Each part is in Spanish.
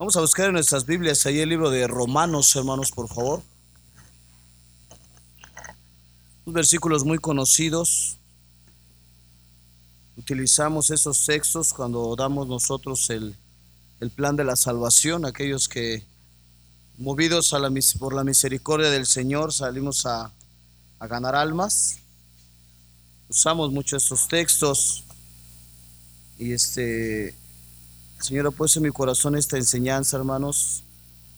Vamos a buscar en nuestras Biblias ahí el libro de Romanos, hermanos, por favor. Unos versículos muy conocidos. Utilizamos esos textos cuando damos nosotros el, el plan de la salvación, aquellos que movidos a la, por la misericordia del Señor salimos a, a ganar almas. Usamos mucho estos textos y este Señor ha puesto en mi corazón esta enseñanza, hermanos.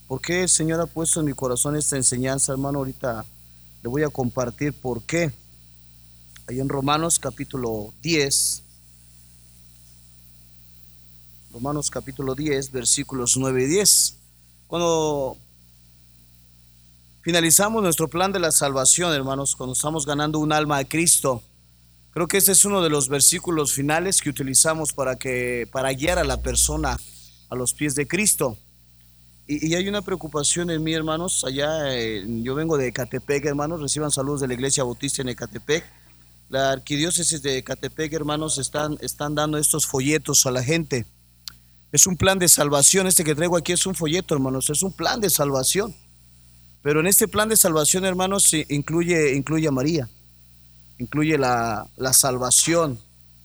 ¿Por qué el Señor ha puesto en mi corazón esta enseñanza, hermano? Ahorita le voy a compartir por qué. Ahí en Romanos capítulo 10, Romanos capítulo 10, versículos 9 y 10. Cuando finalizamos nuestro plan de la salvación, hermanos, cuando estamos ganando un alma a Cristo, Creo que este es uno de los versículos finales que utilizamos para, que, para guiar a la persona a los pies de Cristo. Y, hay una preocupación en mí, hermanos. Allá, yo vengo de Ecatepec, hermanos. Reciban saludos de la Iglesia Bautista en Ecatepec. La arquidiócesis de Ecatepec, hermanos, están, están dando estos folletos a la gente. Es un plan de salvación. Este que traigo aquí es un folleto, hermanos. Es un plan de salvación. Pero en este plan de salvación, hermanos, incluye, incluye a María incluye la, salvación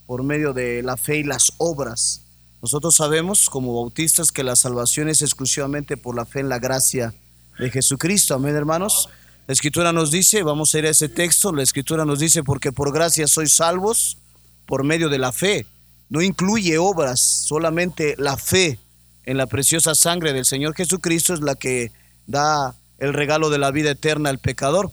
por medio de la fe y las obras. Nosotros sabemos como bautistas que la salvación es exclusivamente por la fe en la gracia de Jesucristo. Amén, hermanos. La escritura nos dice, vamos a ir a ese texto, la escritura nos dice, porque por gracia sois salvos por medio de la fe. No incluye obras, solamente la fe en la preciosa sangre del Señor Jesucristo es la que da el regalo de la vida eterna al pecador.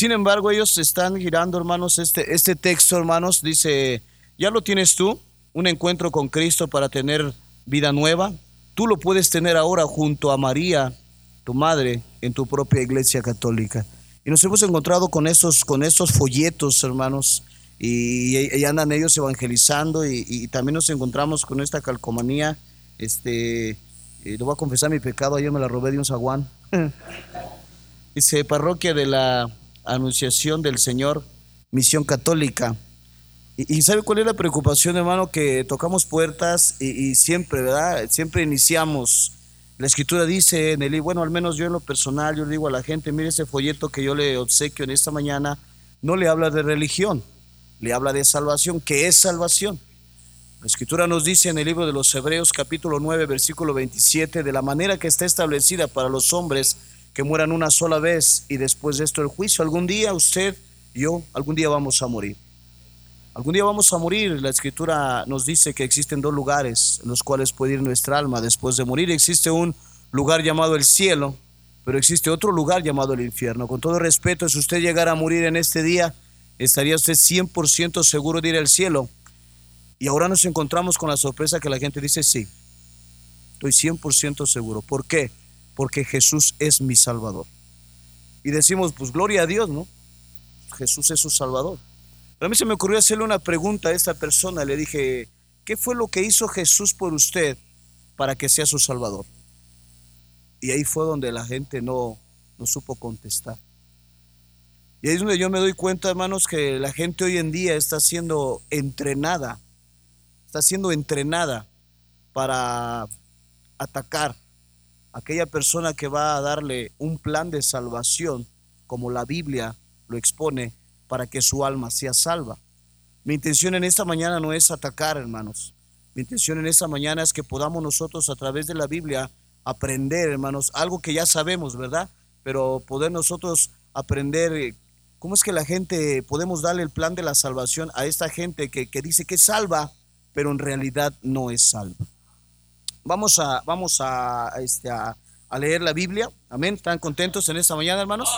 Sin embargo, ellos están girando, hermanos, este, este texto, hermanos, dice, ya lo tienes tú, un encuentro con Cristo para tener vida nueva. Tú lo puedes tener ahora junto a María, tu madre, en tu propia iglesia católica. Y nos hemos encontrado con esos, con esos folletos, hermanos, y, andan ellos evangelizando, y, también nos encontramos con esta calcomanía. Este, eh, lo voy a confesar mi pecado, ayer me la robé de un zaguán. Dice, parroquia de la Anunciación del Señor, Misión Católica. Y, ¿sabe cuál es la preocupación, hermano? Que tocamos puertas y, siempre, ¿verdad? Siempre iniciamos. La escritura dice en el bueno, al menos yo en lo personal, yo le digo a la gente, mire ese folleto que yo le obsequio en esta mañana, no le habla de religión, le habla de salvación. ¿Qué es salvación? La escritura nos dice en el libro de los Hebreos capítulo 9 versículo 27, de la manera que está establecida para los hombres que mueran una sola vez y después de esto el juicio. Algún día usted, yo, algún día vamos a morir. Algún día vamos a morir. La escritura nos dice que existen dos lugares en los cuales puede ir nuestra alma después de morir. Existe un lugar llamado el cielo, pero existe otro lugar llamado el infierno. Con todo respeto, si usted llegara a morir en este día, estaría usted 100% seguro de ir al cielo. Y ahora nos encontramos con la sorpresa que la gente dice, sí, estoy 100% seguro. ¿Por qué? Porque Jesús es mi Salvador. Y decimos, pues gloria a Dios, ¿no? Jesús es su Salvador. Pero a mí se me ocurrió hacerle una pregunta a esta persona. Le dije, ¿qué fue lo que hizo Jesús por usted para que sea su Salvador? Y ahí fue donde la gente no, no supo contestar. Y ahí es donde yo me doy cuenta, hermanos, que la gente hoy en día está siendo entrenada, está siendo entrenada para atacar, aquella persona que va a darle un plan de salvación, como la Biblia lo expone, para que su alma sea salva. Mi intención en esta mañana no es atacar, hermanos. Mi intención en esta mañana es que podamos nosotros a través de la Biblia aprender, hermanos, algo que ya sabemos, ¿verdad? Pero poder nosotros aprender eh, cómo es que la gente, podemos darle el plan de la salvación a esta gente que, que dice que es salva, pero en realidad no es salva. Vamos a, vamos a, este, a, leer la Biblia. Amén. ¿Están contentos en esta mañana, hermanos?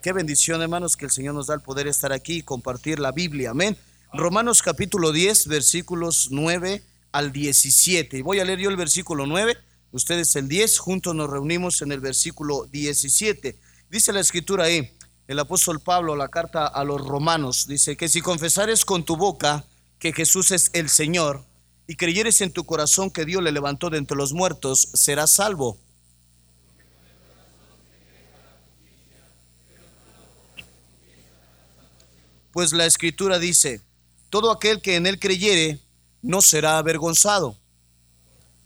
Qué bendición, hermanos, que el Señor nos da el poder estar aquí y compartir la Biblia. Amén. Romanos capítulo 10, versículos 9 al 17. Y voy a leer yo el versículo 9, ustedes el 10, juntos nos reunimos en el versículo 17. Dice la escritura ahí, el apóstol Pablo, la carta a los romanos, dice que si confesares con tu boca que Jesús es el Señor, y creyeres en tu corazón que Dios le levantó de entre los muertos, serás salvo. Pues la escritura dice, todo aquel que en él creyere no será avergonzado.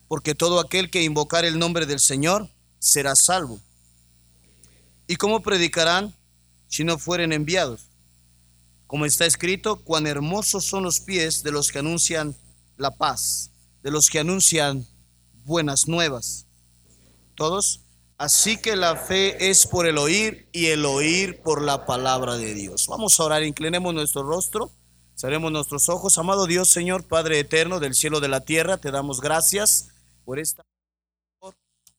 porque todo aquel que invocar el nombre del Señor será salvo. ¿Y cómo predicarán si no fueren enviados? Como está escrito, cuán hermosos son los pies de los que anuncian la paz, de los que anuncian buenas nuevas. Todos. Así que la fe es por el oír y el oír por la palabra de Dios. Vamos a orar, inclinemos nuestro rostro, cerremos nuestros ojos. Amado Dios, Señor, Padre eterno del cielo de la tierra, te damos gracias por esta.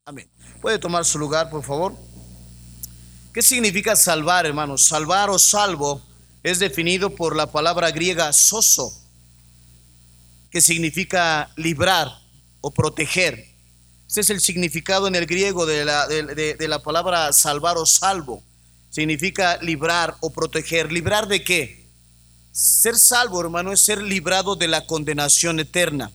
Amén. ¿Puede tomar su lugar, por favor? ¿Qué significa salvar, hermanos? Salvar o salvo es definido por la palabra griega soso, que significa librar o proteger. Ese es el significado en el griego de la, de, la palabra salvar o salvo. Significa librar o proteger. ¿Librar de qué? Ser salvo, hermano, es ser librado de la condenación eterna.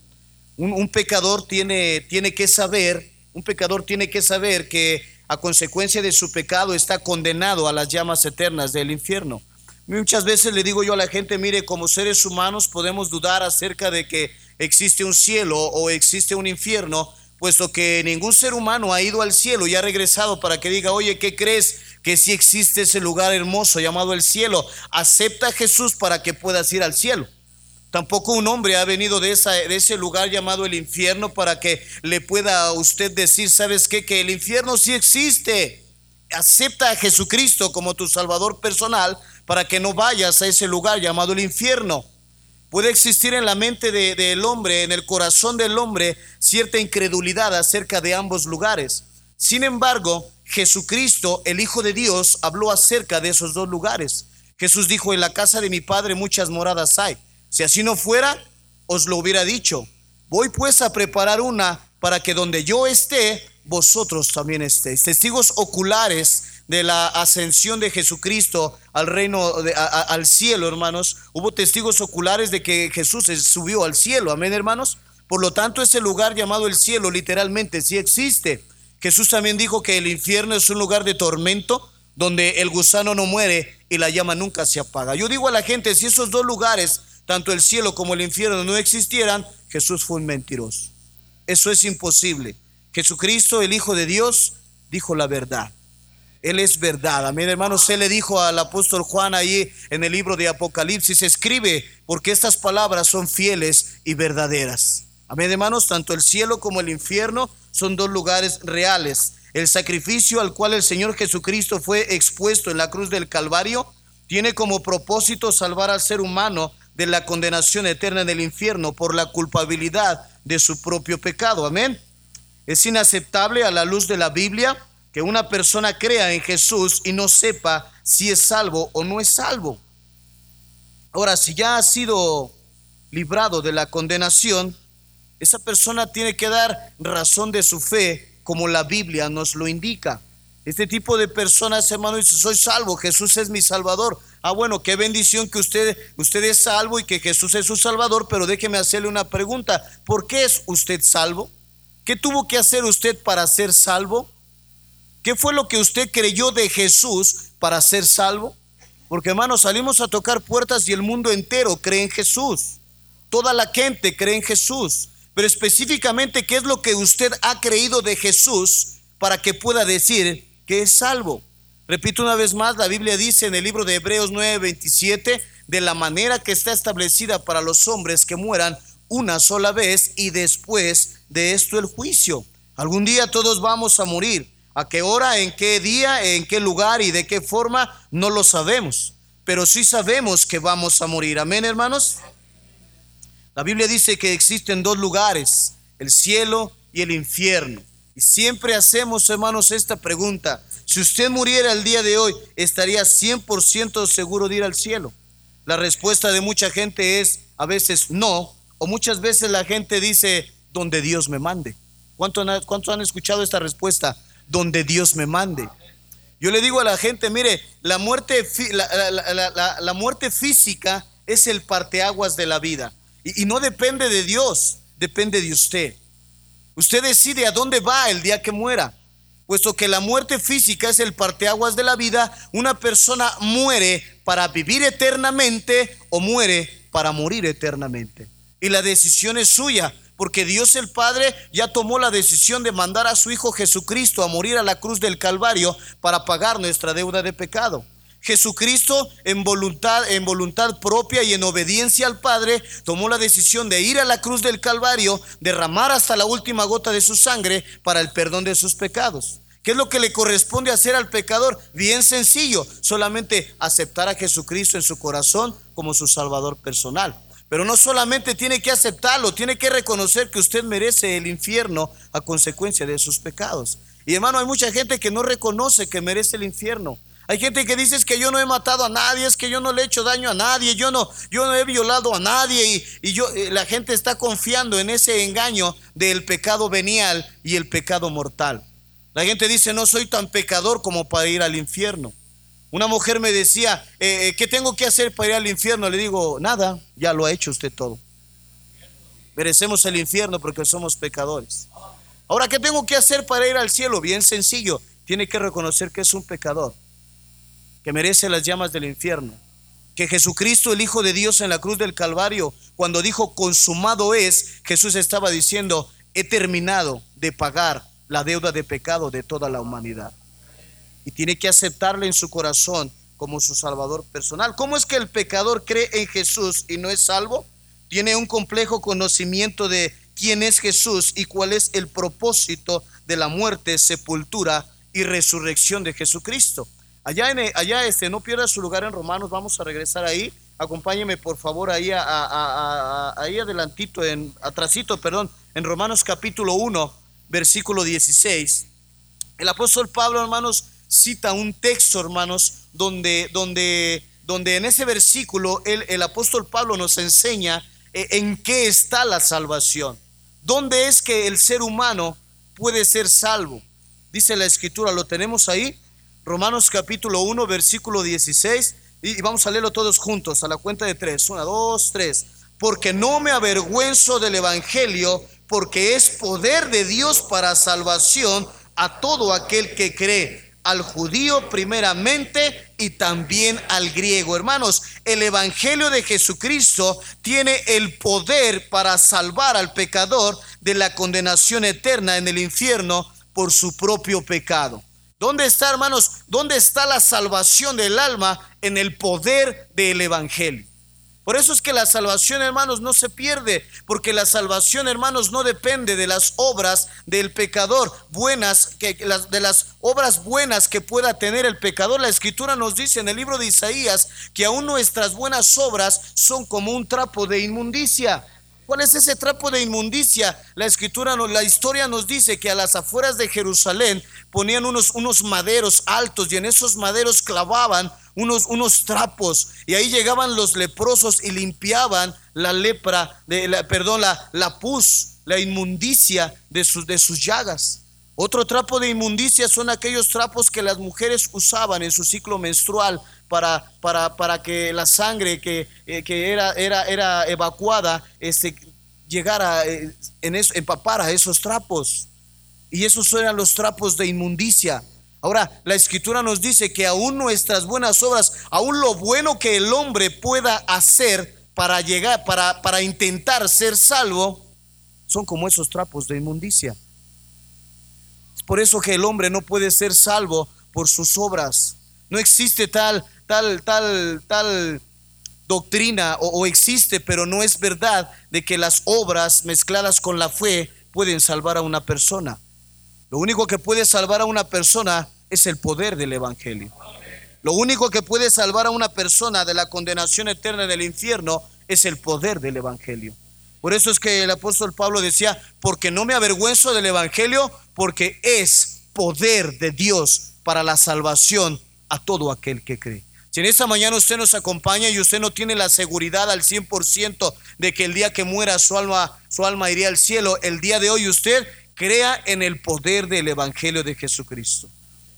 Un, un, pecador tiene, tiene que saber, un pecador tiene que saber que a consecuencia de su pecado está condenado a las llamas eternas del infierno. Muchas veces le digo yo a la gente, mire, como seres humanos podemos dudar acerca de que existe un cielo o existe un infierno, puesto que ningún ser humano ha ido al cielo y ha regresado para que diga, oye, ¿qué crees? Que si existe ese lugar hermoso llamado el cielo. Acepta a Jesús para que puedas ir al cielo. Tampoco un hombre ha venido de, de ese lugar llamado el infierno para que le pueda a usted decir, ¿sabes qué? Que el infierno sí existe. Acepta a Jesucristo como tu Salvador personal para que no vayas a ese lugar llamado el infierno. Puede existir en la mente del hombre, en el corazón del hombre, cierta incredulidad acerca de ambos lugares. Sin embargo, Jesucristo, el Hijo de Dios, habló acerca de esos dos lugares. Jesús dijo, en la casa de mi Padre muchas moradas hay. Si así no fuera, os lo hubiera dicho. Voy pues a preparar una para que donde yo esté, vosotros también estéis. Testigos oculares de la ascensión de Jesucristo al reino, al cielo, hermanos. Hubo testigos oculares de que Jesús subió al cielo, amén, hermanos. Por lo tanto, ese lugar llamado el cielo literalmente sí existe. Jesús también dijo que el infierno es un lugar de tormento donde el gusano no muere y la llama nunca se apaga. Yo digo a la gente, si esos dos lugares, tanto el cielo como el infierno, no existieran, Jesús fue un mentiroso. Eso es imposible. Jesucristo, el Hijo de Dios, dijo la verdad. Él es verdad. Amén, hermanos. Él le dijo al apóstol Juan ahí en el libro de Apocalipsis, escribe, porque estas palabras son fieles y verdaderas. Amén, hermanos. Tanto el cielo como el infierno son dos lugares reales. El sacrificio al cual el Señor Jesucristo fue expuesto en la cruz del Calvario tiene como propósito salvar al ser humano de la condenación eterna del infierno por la culpabilidad de su propio pecado. Amén. Es inaceptable a la luz de la Biblia que una persona crea en Jesús y no sepa si es salvo o no es salvo. Ahora, si ya ha sido librado de la condenación, esa persona tiene que dar razón de su fe como la Biblia nos lo indica. Este tipo de personas, hermano, dice, soy salvo, Jesús es mi salvador. Ah, bueno, qué bendición que usted, usted es salvo y que Jesús es su salvador, pero déjeme hacerle una pregunta. ¿Por qué es usted salvo? ¿Qué tuvo que hacer usted para ser salvo? ¿Qué fue lo que usted creyó de Jesús para ser salvo? Porque hermanos, salimos a tocar puertas y el mundo entero cree en Jesús. Toda la gente cree en Jesús. Pero específicamente, ¿qué es lo que usted ha creído de Jesús para que pueda decir que es salvo? Repito una vez más, la Biblia dice en el libro de Hebreos 9:27, de la manera que está establecida para los hombres que mueran una sola vez y después de esto el juicio. Algún día todos vamos a morir. A qué hora, en qué día, en qué lugar y de qué forma, no lo sabemos. Pero sí sabemos que vamos a morir. Amén, hermanos. La Biblia dice que existen dos lugares, el cielo y el infierno. Y siempre hacemos, hermanos, esta pregunta. Si usted muriera el día de hoy, ¿estaría 100% seguro de ir al cielo? La respuesta de mucha gente es a veces no, o muchas veces la gente dice, donde Dios me mande. ¿Cuántos han, han escuchado esta respuesta? Donde Dios me mande. Yo le digo a la gente, mire, la muerte, la, muerte física es el parteaguas de la vida. Y, y no depende de Dios, depende de usted. Usted decide a dónde va el día que muera. Puesto que la muerte física es el parteaguas de la vida, una persona muere para vivir eternamente o muere para morir eternamente. Y la decisión es suya. Porque Dios el Padre ya tomó la decisión de mandar a su Hijo Jesucristo a morir a la cruz del Calvario para pagar nuestra deuda de pecado. Jesucristo en voluntad, en voluntad propia y en obediencia al Padre tomó la decisión de ir a la cruz del Calvario, derramar hasta la última gota de su sangre para el perdón de sus pecados. ¿Qué es lo que le corresponde hacer al pecador? Bien sencillo, solamente aceptar a Jesucristo en su corazón como su Salvador personal. Pero no solamente tiene que aceptarlo, tiene que reconocer que usted merece el infierno a consecuencia de sus pecados. Y hermano, hay mucha gente que no reconoce que merece el infierno. Hay gente que dice que yo no he matado a nadie, es que yo no le he hecho daño a nadie, yo no, yo no he violado a nadie y, yo, eh, la gente está confiando en ese engaño del pecado venial y el pecado mortal. La gente dice no soy tan pecador como para ir al infierno. Una mujer me decía, eh, eh, ¿qué tengo que hacer para ir al infierno? Le digo, nada, ya lo ha hecho usted todo. Merecemos el infierno porque somos pecadores. Ahora, ¿qué tengo que hacer para ir al cielo? Bien sencillo, tiene que reconocer que es un pecador que merece las llamas del infierno. Que Jesucristo, el Hijo de Dios en la cruz del Calvario, cuando dijo consumado es, Jesús estaba diciendo, he terminado de pagar la deuda de pecado de toda la humanidad. Y tiene que aceptarle en su corazón como su Salvador personal. ¿Cómo es que el pecador cree en Jesús y no es salvo? Tiene un complejo conocimiento de quién es Jesús y cuál es el propósito de la muerte, sepultura y resurrección de Jesucristo. Allá, en, allá este, no pierda su lugar en Romanos, vamos a regresar ahí. Acompáñeme por favor ahí, ahí adelantito, en, atrasito, perdón, en Romanos capítulo 1, versículo 16. El apóstol Pablo, hermanos, cita un texto, hermanos, donde, donde, donde en ese versículo el, el apóstol Pablo nos enseña eh, en qué está la salvación. ¿Dónde es que el ser humano puede ser salvo? Dice la escritura, ¿lo tenemos ahí? Romanos capítulo 1, versículo 16. Y vamos a leerlo todos juntos a la cuenta de tres. Una, dos, tres. Porque no me avergüenzo del Evangelio, porque es poder de Dios para salvación a todo aquel que cree, al judío primeramente y también al griego. Hermanos, el Evangelio de Jesucristo tiene el poder para salvar al pecador de la condenación eterna en el infierno por su propio pecado. ¿Dónde está, hermanos? ¿Dónde está la salvación del alma? En el poder del Evangelio. Por eso es que la salvación, hermanos, no se pierde, porque la salvación, hermanos, no depende de las obras del pecador buenas, que, de las obras buenas que pueda tener el pecador. La escritura nos dice en el libro de Isaías que aún nuestras buenas obras son como un trapo de inmundicia. ¿Cuál es ese trapo de inmundicia? La escritura, la historia nos dice que a las afueras de Jerusalén ponían unos, unos maderos altos y en esos maderos clavaban unos, unos trapos y ahí llegaban los leprosos y limpiaban la lepra, de, la, perdón, la, la pus, la inmundicia de sus, de sus llagas. Otro trapo de inmundicia son aquellos trapos que las mujeres usaban en su ciclo menstrual para, para, para que la sangre que, eh, que era, era, era, evacuada este, llegara, eh, en eso, empapara esos trapos. Y esos eran los trapos de inmundicia. Ahora, la escritura nos dice que aún nuestras buenas obras, aún lo bueno que el hombre pueda hacer para llegar, para, para intentar ser salvo, son como esos trapos de inmundicia. Es por eso que el hombre no puede ser salvo por sus obras. No existe tal tal, tal, tal doctrina o, existe, pero no es verdad de que las obras mezcladas con la fe pueden salvar a una persona. Lo único que puede salvar a una persona es el poder del Evangelio. Lo único que puede salvar a una persona de la condenación eterna del infierno es el poder del Evangelio. Por eso es que el apóstol Pablo decía, porque no me avergüenzo del Evangelio, porque es poder de Dios para la salvación a todo aquel que cree. Si en esta mañana usted nos acompaña y usted no tiene la seguridad al 100% de que el día que muera su alma, su alma iría al cielo, el día de hoy usted crea en el poder del Evangelio de Jesucristo.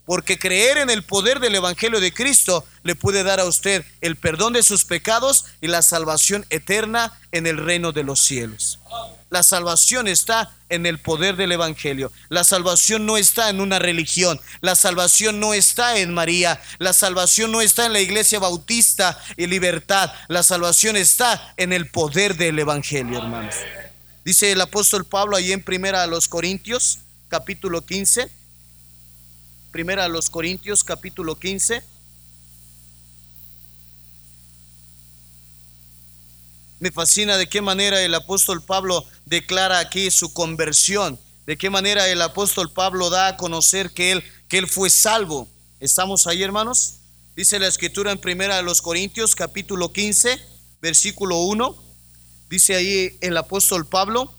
Porque creer en el poder del Evangelio de Cristo le puede dar a usted el perdón de sus pecados y la salvación eterna en el reino de los cielos. La salvación está en el poder del Evangelio. La salvación no está en una religión. La salvación no está en María. La salvación no está en la iglesia bautista y libertad. La salvación está en el poder del Evangelio, hermanos. Dice el apóstol Pablo ahí en Primera a los Corintios, capítulo 15. Primera a los Corintios, capítulo 15. Me fascina de qué manera el apóstol Pablo declara aquí su conversión, de qué manera el apóstol Pablo da a conocer que él, que él fue salvo. ¿Estamos ahí, hermanos? Dice la escritura en Primera de los Corintios, capítulo 15, versículo 1. Dice ahí el apóstol Pablo,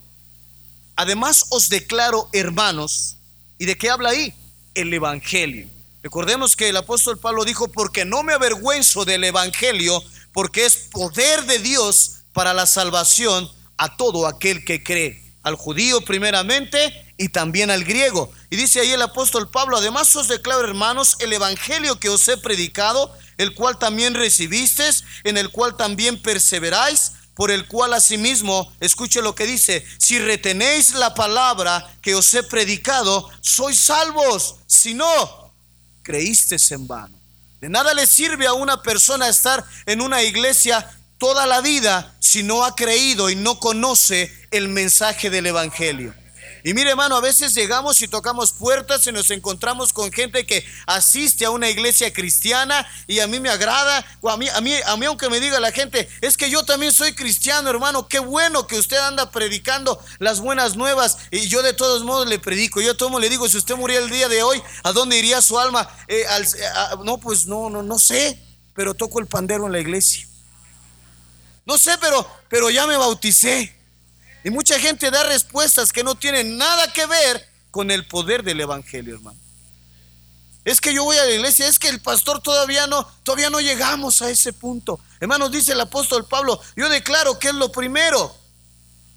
además os declaro hermanos, ¿y de qué habla ahí? El Evangelio. Recordemos que el apóstol Pablo dijo, porque no me avergüenzo del Evangelio, porque es poder de Dios para la salvación a todo aquel que cree, al judío primeramente y también al griego. Y dice ahí el apóstol Pablo, además os declaro hermanos el evangelio que os he predicado, el cual también recibisteis, en el cual también perseveráis, por el cual asimismo, escuche lo que dice, si retenéis la palabra que os he predicado, sois salvos, si no, creísteis en vano. De nada le sirve a una persona estar en una iglesia toda la vida si no ha creído y no conoce el mensaje del Evangelio. Y mire hermano, a veces llegamos y tocamos puertas y nos encontramos con gente que asiste a una iglesia cristiana y a mí me agrada, o a mí, a mí, a mí aunque me diga la gente, es que yo también soy cristiano hermano, qué bueno que usted anda predicando las buenas nuevas y yo de todos modos le predico, yo a todo le digo, si usted muriera el día de hoy, ¿a dónde iría su alma? Eh, no, pues no, no, no sé, pero toco el pandero en la iglesia. No sé, pero, pero ya me bauticé. Y mucha gente da respuestas que no tienen nada que ver con el poder del evangelio, hermano. Es que yo voy a la iglesia, es que el pastor todavía no, todavía no llegamos a ese punto. Hermanos, dice el apóstol Pablo, yo declaro que es lo primero,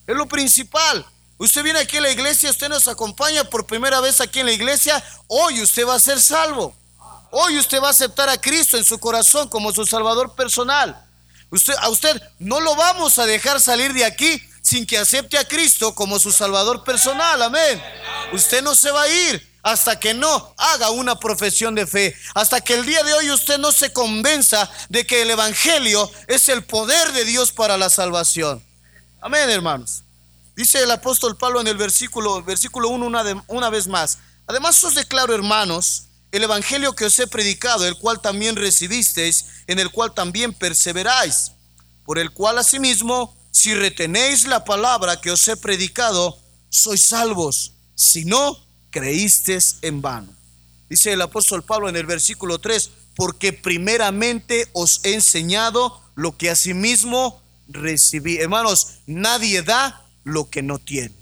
es lo principal. Usted viene aquí a la iglesia, usted nos acompaña por primera vez aquí en la iglesia, hoy usted va a ser salvo. Hoy usted va a aceptar a Cristo en su corazón como su Salvador personal. Usted, a usted no lo vamos a dejar salir de aquí sin que acepte a Cristo como su Salvador personal. Amén. Usted no se va a ir hasta que no haga una profesión de fe, hasta que el día de hoy usted no se convenza de que el Evangelio es el poder de Dios para la salvación. Amén, hermanos. Dice el apóstol Pablo en el versículo, versículo 1 una, una vez más. Además os declaro, hermanos, el evangelio que os he predicado, el cual también recibisteis, en el cual también perseveráis, por el cual asimismo, si retenéis la palabra que os he predicado, sois salvos, si no, creísteis en vano. Dice el apóstol Pablo en el versículo 3, porque primeramente os he enseñado lo que asimismo recibí. Hermanos, nadie da lo que no tiene.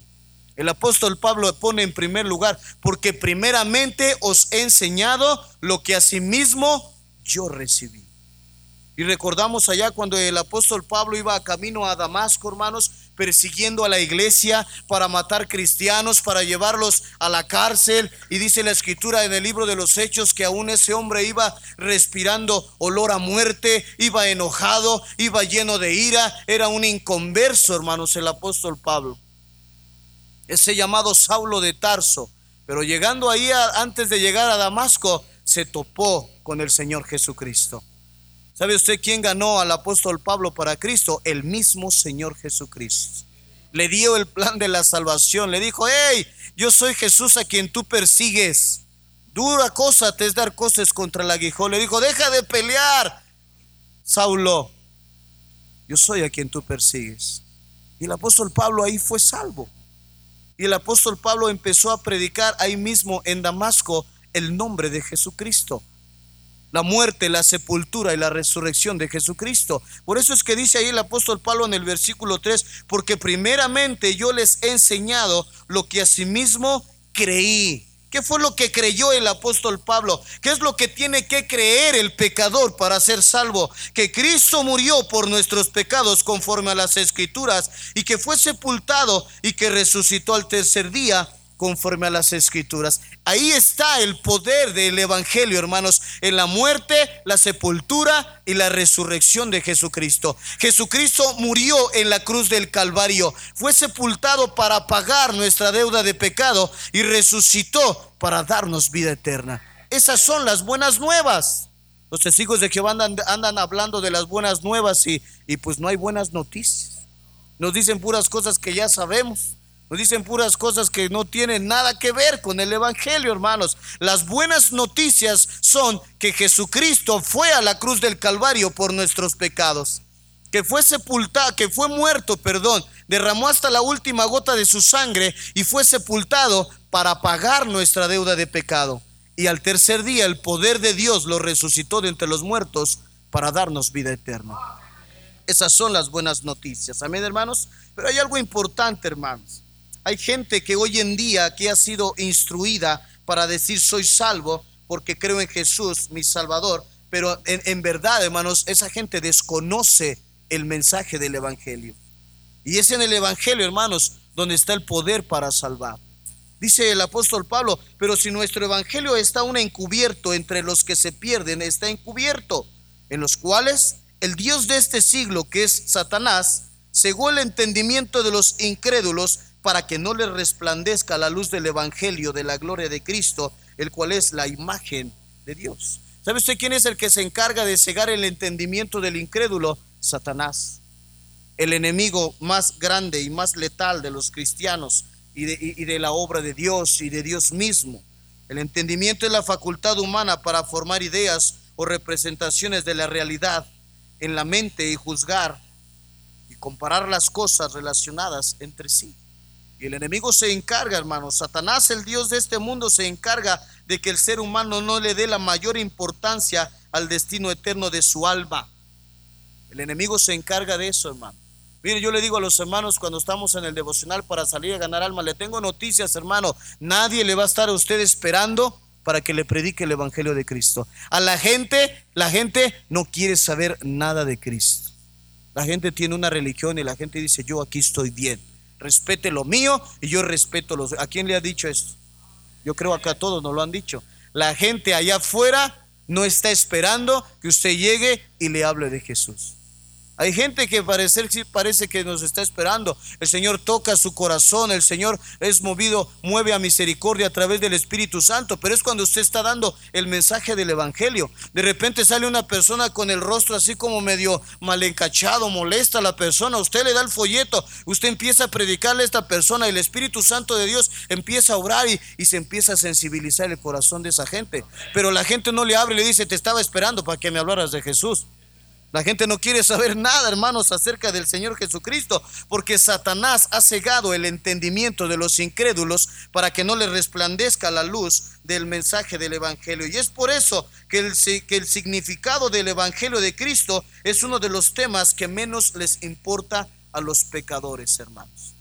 El apóstol Pablo pone en primer lugar, porque primeramente os he enseñado lo que asimismo yo recibí. Y recordamos allá cuando el apóstol Pablo iba camino a Damasco, hermanos, persiguiendo a la iglesia para matar cristianos, para llevarlos a la cárcel. Y dice la escritura en el libro de los hechos que aún ese hombre iba respirando olor a muerte, iba enojado, iba lleno de ira, era un inconverso, hermanos, el apóstol Pablo ese llamado Saulo de Tarso. Pero llegando ahí, antes de llegar a Damasco, se topó con el Señor Jesucristo. ¿Sabe usted quién ganó al apóstol Pablo para Cristo? El mismo Señor Jesucristo. Le dio el plan de la salvación. Le dijo, hey, yo soy Jesús a quien tú persigues. Dura cosa te es dar cosas contra el aguijón. Le dijo, deja de pelear, Saulo. Yo soy a quien tú persigues. Y el apóstol Pablo ahí fue salvo. Y el apóstol Pablo empezó a predicar ahí mismo en Damasco el nombre de Jesucristo. La muerte, la sepultura y la resurrección de Jesucristo. Por eso es que dice ahí el apóstol Pablo en el versículo 3, porque primeramente yo les he enseñado lo que asimismo creí ¿Qué fue lo que creyó el apóstol Pablo? ¿Qué es lo que tiene que creer el pecador para ser salvo? Que Cristo murió por nuestros pecados conforme a las escrituras y que fue sepultado y que resucitó al tercer día conforme a las escrituras. Ahí está el poder del Evangelio, hermanos, en la muerte, la sepultura y la resurrección de Jesucristo. Jesucristo murió en la cruz del Calvario, fue sepultado para pagar nuestra deuda de pecado y resucitó para darnos vida eterna. Esas son las buenas nuevas. Los testigos de Jehová andan, andan hablando de las buenas nuevas y, y pues no hay buenas noticias. Nos dicen puras cosas que ya sabemos. Nos dicen puras cosas que no tienen nada que ver con el Evangelio, hermanos. Las buenas noticias son que Jesucristo fue a la cruz del Calvario por nuestros pecados. Que fue sepultado, que fue muerto, perdón, derramó hasta la última gota de su sangre y fue sepultado para pagar nuestra deuda de pecado. Y al tercer día el poder de Dios lo resucitó de entre los muertos para darnos vida eterna. Esas son las buenas noticias. Amén, hermanos. Pero hay algo importante, hermanos. Hay gente que hoy en día que ha sido instruida para decir soy salvo porque creo en Jesús, mi Salvador. Pero en, en verdad, hermanos, esa gente desconoce el mensaje del Evangelio. Y es en el Evangelio, hermanos, donde está el poder para salvar. Dice el apóstol Pablo, pero si nuestro Evangelio está aún encubierto entre los que se pierden, está encubierto, en los cuales el Dios de este siglo, que es Satanás, cegó el entendimiento de los incrédulos para que no les resplandezca la luz del Evangelio de la gloria de Cristo, el cual es la imagen de Dios. ¿Sabe usted quién es el que se encarga de cegar el entendimiento del incrédulo? Satanás, el enemigo más grande y más letal de los cristianos y de, y de la obra de Dios y de Dios mismo. El entendimiento es la facultad humana para formar ideas o representaciones de la realidad en la mente y juzgar y comparar las cosas relacionadas entre sí. Y el enemigo se encarga, hermanos, Satanás, el Dios de este mundo, se encarga de que el ser humano no le dé la mayor importancia al destino eterno de su alma. El enemigo se encarga de eso, hermano. Mire, yo le digo a los hermanos cuando estamos en el devocional para salir a ganar alma, le tengo noticias, hermano. Nadie le va a estar a usted esperando para que le predique el evangelio de Cristo. A la gente, la gente no quiere saber nada de Cristo. La gente tiene una religión y la gente dice, "Yo aquí estoy bien. Respete lo mío y yo respeto los ¿A quién le ha dicho esto? Yo creo que a todos nos lo han dicho. La gente allá afuera no está esperando que usted llegue y le hable de Jesús. Hay gente que parece, parece que nos está esperando. El Señor toca su corazón, el Señor es movido, mueve a misericordia a través del Espíritu Santo, pero es cuando usted está dando el mensaje del Evangelio. De repente sale una persona con el rostro así como medio mal encachado, molesta a la persona, usted le da el folleto, usted empieza a predicarle a esta persona, el Espíritu Santo de Dios empieza a orar y, y se empieza a sensibilizar el corazón de esa gente. Pero la gente no le abre y le dice, te estaba esperando para que me hablaras de Jesús. La gente no quiere saber nada, hermanos, acerca del Señor Jesucristo, porque Satanás ha cegado el entendimiento de los incrédulos para que no les resplandezca la luz del mensaje del Evangelio. Y es por eso que el, que el significado del Evangelio de Cristo es uno de los temas que menos les importa a los pecadores, hermanos.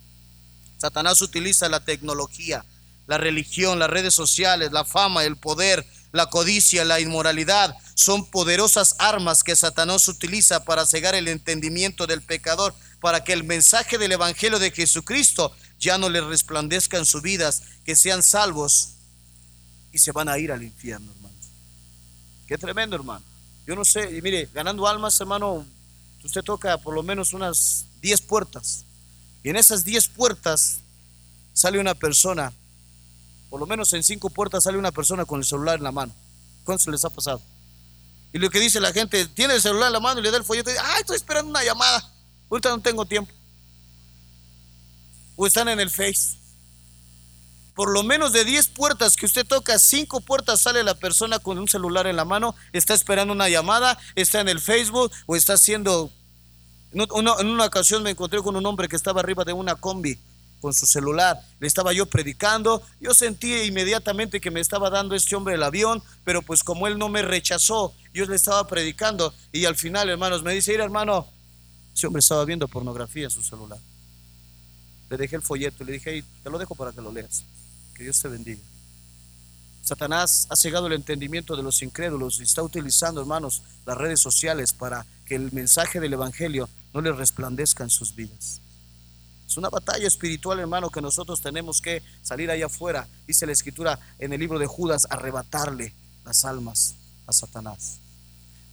Satanás utiliza la tecnología, la religión, las redes sociales, la fama, el poder, la codicia, la inmoralidad, son poderosas armas que Satanás utiliza para cegar el entendimiento del pecador, para que el mensaje del Evangelio de Jesucristo ya no les resplandezca en sus vidas, que sean salvos y se van a ir al infierno, hermanos. Qué tremendo, hermano. Yo no sé, y mire, ganando almas, hermano, usted toca por lo menos unas 10 puertas. Y en esas 10 puertas sale una persona, por lo menos en 5 puertas sale una persona con el celular en la mano. ¿Cuántos les ha pasado? Y lo que dice la gente, tiene el celular en la mano y le da el folleto y dice, ay, estoy esperando una llamada. Ahorita no tengo tiempo. O están en el Face. Por lo menos de 10 puertas que usted toca, 5 puertas sale la persona con un celular en la mano, está esperando una llamada, está en el Facebook o está haciendo... En una ocasión me encontré con un hombre que estaba arriba de una combi con su celular. Le estaba yo predicando. Yo sentí inmediatamente que me estaba dando este hombre el avión, pero pues como él no me rechazó, yo le estaba predicando y al final, hermanos, me dice, ir hermano, ese hombre estaba viendo pornografía en su celular. Le dejé el folleto y le dije, te lo dejo para que lo leas. Que Dios te bendiga. Satanás ha cegado el entendimiento de los incrédulos y está utilizando, hermanos, las redes sociales para que el mensaje del Evangelio no le resplandezca en sus vidas. Es una batalla espiritual, hermano, que nosotros tenemos que salir allá afuera, dice la escritura en el libro de Judas, arrebatarle las almas a Satanás.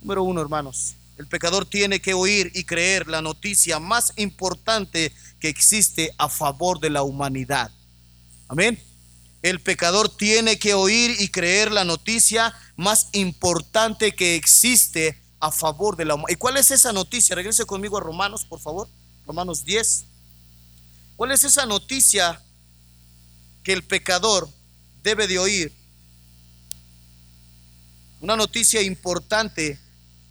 Número uno, hermanos, el pecador tiene que oír y creer la noticia más importante que existe a favor de la humanidad. Amén. El pecador tiene que oír y creer la noticia más importante que existe a favor de la humanidad. ¿Y cuál es esa noticia? Regrese conmigo a Romanos, por favor. Romanos 10. ¿Cuál es esa noticia que el pecador debe de oír? Una noticia importante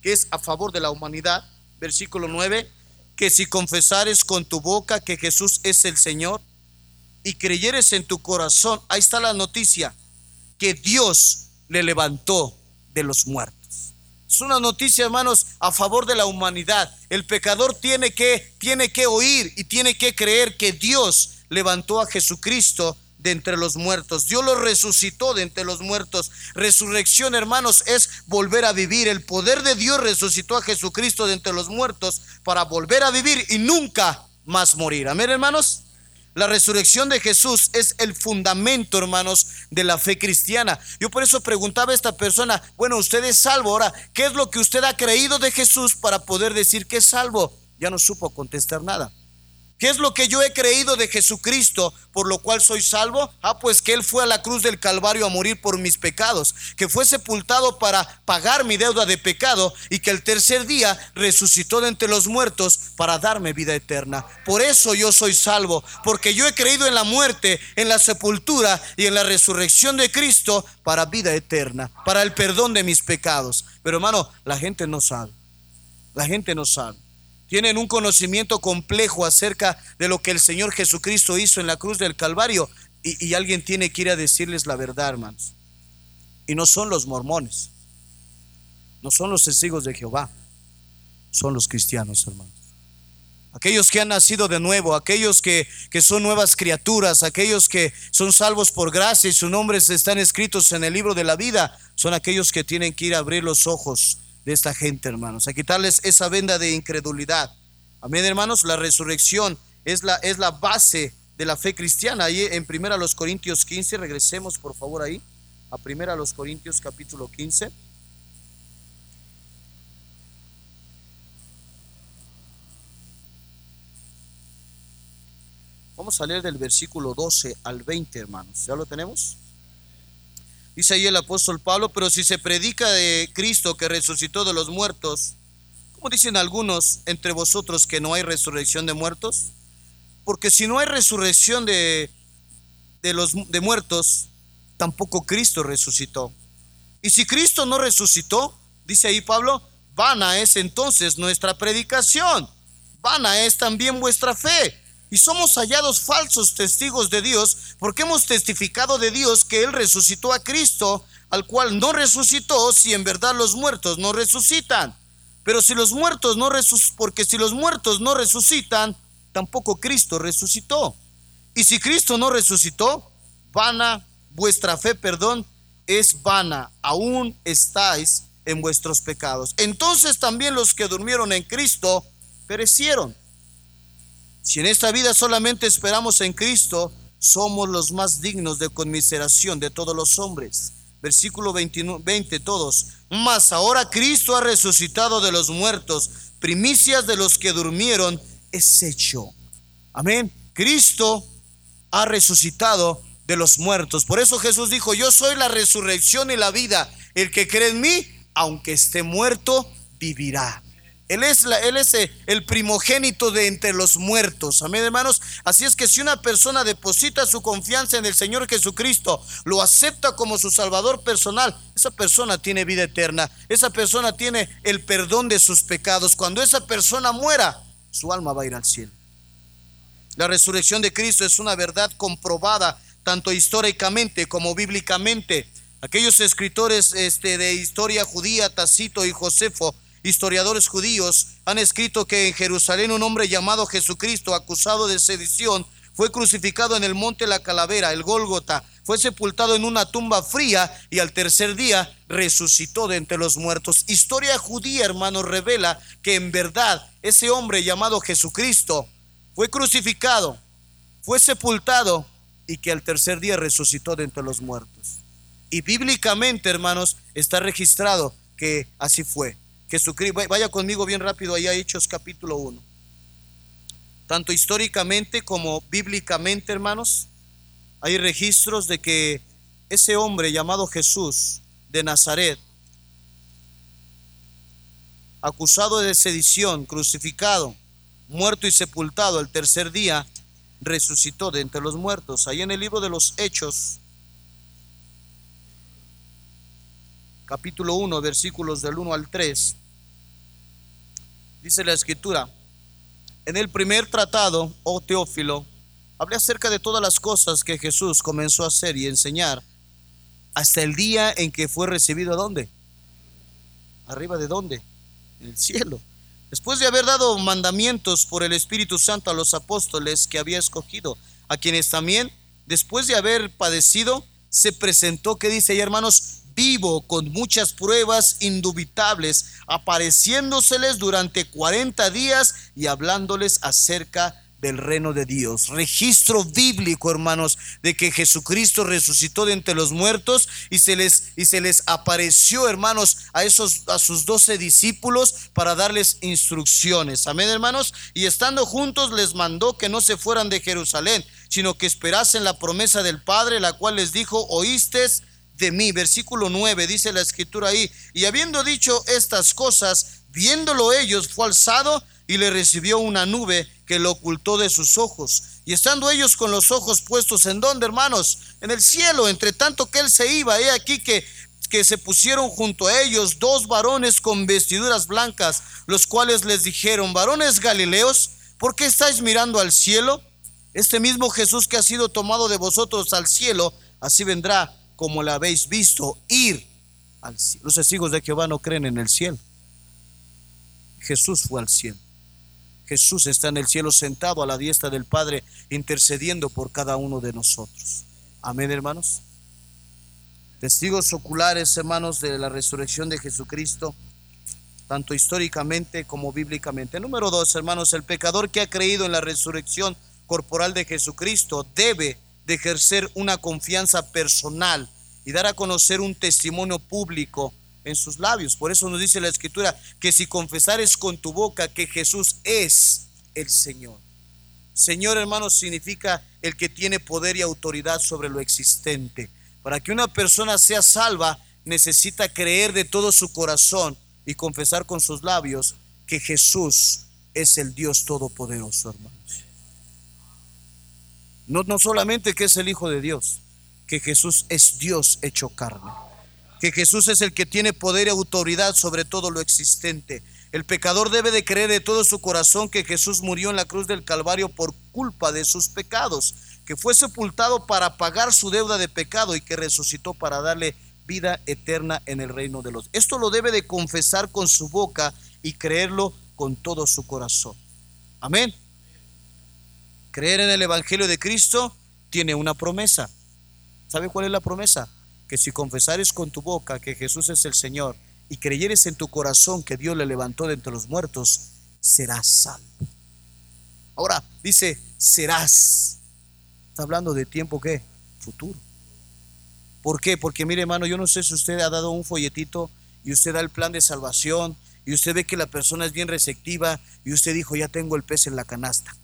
que es a favor de la humanidad. Versículo 9, que si confesares con tu boca que Jesús es el Señor y creyeres en tu corazón, ahí está la noticia, que Dios le levantó de los muertos. Es una noticia, hermanos, a favor de la humanidad. El pecador tiene que, tiene que oír y tiene que creer que Dios levantó a Jesucristo de entre los muertos. Dios lo resucitó de entre los muertos. Resurrección, hermanos, es volver a vivir. El poder de Dios resucitó a Jesucristo de entre los muertos para volver a vivir y nunca más morir. Amén, hermanos. La resurrección de Jesús es el fundamento, hermanos, de la fe cristiana. Yo por eso preguntaba a esta persona, bueno, usted es salvo. Ahora, ¿qué es lo que usted ha creído de Jesús para poder decir que es salvo? Ya no supo contestar nada. ¿Qué es lo que yo he creído de Jesucristo por lo cual soy salvo? Ah, pues que Él fue a la cruz del Calvario a morir por mis pecados, que fue sepultado para pagar mi deuda de pecado y que el tercer día resucitó de entre los muertos para darme vida eterna. Por eso yo soy salvo, porque yo he creído en la muerte, en la sepultura y en la resurrección de Cristo para vida eterna, para el perdón de mis pecados. Pero hermano, la gente no sabe. La gente no sabe tienen un conocimiento complejo acerca de lo que el Señor Jesucristo hizo en la cruz del Calvario y, alguien tiene que ir a decirles la verdad, hermanos. Y no son los mormones, no son los testigos de Jehová, son los cristianos, hermanos. Aquellos que han nacido de nuevo, aquellos que, que son nuevas criaturas, aquellos que son salvos por gracia y sus nombres están escritos en el libro de la vida, son aquellos que tienen que ir a abrir los ojos de esta gente, hermanos, a quitarles esa venda de incredulidad. Amén, hermanos, la resurrección es la, es la base de la fe cristiana. Ahí en primera los Corintios 15, regresemos por favor ahí, a primera los Corintios capítulo 15. Vamos a leer del versículo 12 al 20, hermanos. ¿Ya lo tenemos? Dice ahí el apóstol Pablo, pero si se predica de Cristo que resucitó de los muertos, ¿cómo dicen algunos entre vosotros que no hay resurrección de muertos? Porque si no hay resurrección de, de los de muertos, tampoco Cristo resucitó. Y si Cristo no resucitó, dice ahí Pablo, vana es entonces nuestra predicación, vana es también vuestra fe y somos hallados falsos testigos de Dios porque hemos testificado de Dios que Él resucitó a Cristo, al cual no resucitó si en verdad los muertos no resucitan. Pero si los muertos no resucitan, porque si los muertos no resucitan, tampoco Cristo resucitó. Y si Cristo no resucitó, vana vuestra fe, perdón, es vana, aún estáis en vuestros pecados. Entonces también los que durmieron en Cristo perecieron. Si en esta vida solamente esperamos en Cristo, somos los más dignos de conmiseración de todos los hombres. Versículo 20, todos. Mas ahora Cristo ha resucitado de los muertos, primicias de los que durmieron es hecho. Amén. Cristo ha resucitado de los muertos. Por eso Jesús dijo, yo soy la resurrección y la vida. El que cree en mí, aunque esté muerto, vivirá. Él es, eh, el primogénito de entre los muertos. Amén, hermanos. Así es que si una persona deposita su confianza en el Señor Jesucristo, lo acepta como su Salvador personal, esa persona tiene vida eterna. Esa persona tiene el perdón de sus pecados. Cuando esa persona muera, su alma va a ir al cielo. La resurrección de Cristo es una verdad comprobada tanto históricamente como bíblicamente. Aquellos escritores este, de historia judía, Tacito y Josefo, historiadores judíos han escrito que en Jerusalén un hombre llamado Jesucristo, acusado de sedición, fue crucificado en el monte La Calavera, el Gólgota, fue sepultado en una tumba fría y al tercer día resucitó de entre los muertos. Historia judía, hermanos, revela que en verdad ese hombre llamado Jesucristo fue crucificado, fue sepultado y que al tercer día resucitó de entre los muertos. Y bíblicamente, hermanos, está registrado que así fue. Jesucristo, vaya conmigo bien rápido allá a Hechos capítulo 1. Tanto históricamente como bíblicamente, hermanos, hay registros de que ese hombre llamado Jesús de Nazaret, acusado de sedición, crucificado, muerto y sepultado el tercer día, resucitó de entre los muertos. Ahí en el libro de los Hechos, capítulo 1, versículos del 1 al 3, dice la escritura, en el primer tratado, oh Teófilo, hablé acerca de todas las cosas que Jesús comenzó a hacer y enseñar hasta el día en que fue recibido a dónde? ¿Arriba de dónde? En el cielo. Después de haber dado mandamientos por el Espíritu Santo a los apóstoles que había escogido, a quienes también, después de haber padecido, se presentó, que dice ahí hermanos, vivo con muchas pruebas indubitables, apareciéndoseles durante 40 días y hablándoles acerca del reino de Dios. Registro bíblico, hermanos, de que Jesucristo resucitó de entre los muertos y se les y se les apareció, hermanos, a esos a sus doce discípulos para darles instrucciones. Amén, hermanos. Y estando juntos les mandó que no se fueran de Jerusalén, sino que esperasen la promesa del Padre, la cual les dijo, oístes de mí. Versículo 9 dice la escritura ahí, y habiendo dicho estas cosas, viéndolo ellos, fue alzado y le recibió una nube que lo ocultó de sus ojos. Y estando ellos con los ojos puestos en donde, hermanos, en el cielo, entre tanto que él se iba, he aquí que que se pusieron junto a ellos dos varones con vestiduras blancas, los cuales les dijeron, varones galileos, ¿por qué estáis mirando al cielo? Este mismo Jesús que ha sido tomado de vosotros al cielo, así vendrá como le habéis visto ir al cielo. Los testigos de Jehová no creen en el cielo. Jesús fue al cielo. Jesús está en el cielo sentado a la diestra del Padre, intercediendo por cada uno de nosotros. Amén, hermanos. Testigos oculares, hermanos, de la resurrección de Jesucristo, tanto históricamente como bíblicamente. Número dos, hermanos, el pecador que ha creído en la resurrección corporal de Jesucristo debe de ejercer una confianza personal y dar a conocer un testimonio público en sus labios. Por eso nos dice la escritura que si confesares con tu boca que Jesús es el Señor. Señor hermano significa el que tiene poder y autoridad sobre lo existente. Para que una persona sea salva necesita creer de todo su corazón y confesar con sus labios que Jesús es el Dios Todopoderoso, hermanos. No, no solamente que es el Hijo de Dios, que Jesús es Dios hecho carne que Jesús es el que tiene poder y autoridad sobre todo lo existente. El pecador debe de creer de todo su corazón que Jesús murió en la cruz del Calvario por culpa de sus pecados, que fue sepultado para pagar su deuda de pecado y que resucitó para darle vida eterna en el reino de los. Esto lo debe de confesar con su boca y creerlo con todo su corazón. Amén. Creer en el Evangelio de Cristo tiene una promesa. ¿Sabe cuál es la promesa? que si confesares con tu boca que Jesús es el Señor y creyeres en tu corazón que Dios le levantó de entre los muertos, serás salvo. Ahora dice, serás. Está hablando de tiempo que futuro. ¿Por qué? Porque mire hermano, yo no sé si usted ha dado un folletito y usted da el plan de salvación y usted ve que la persona es bien receptiva y usted dijo, ya tengo el pez en la canasta.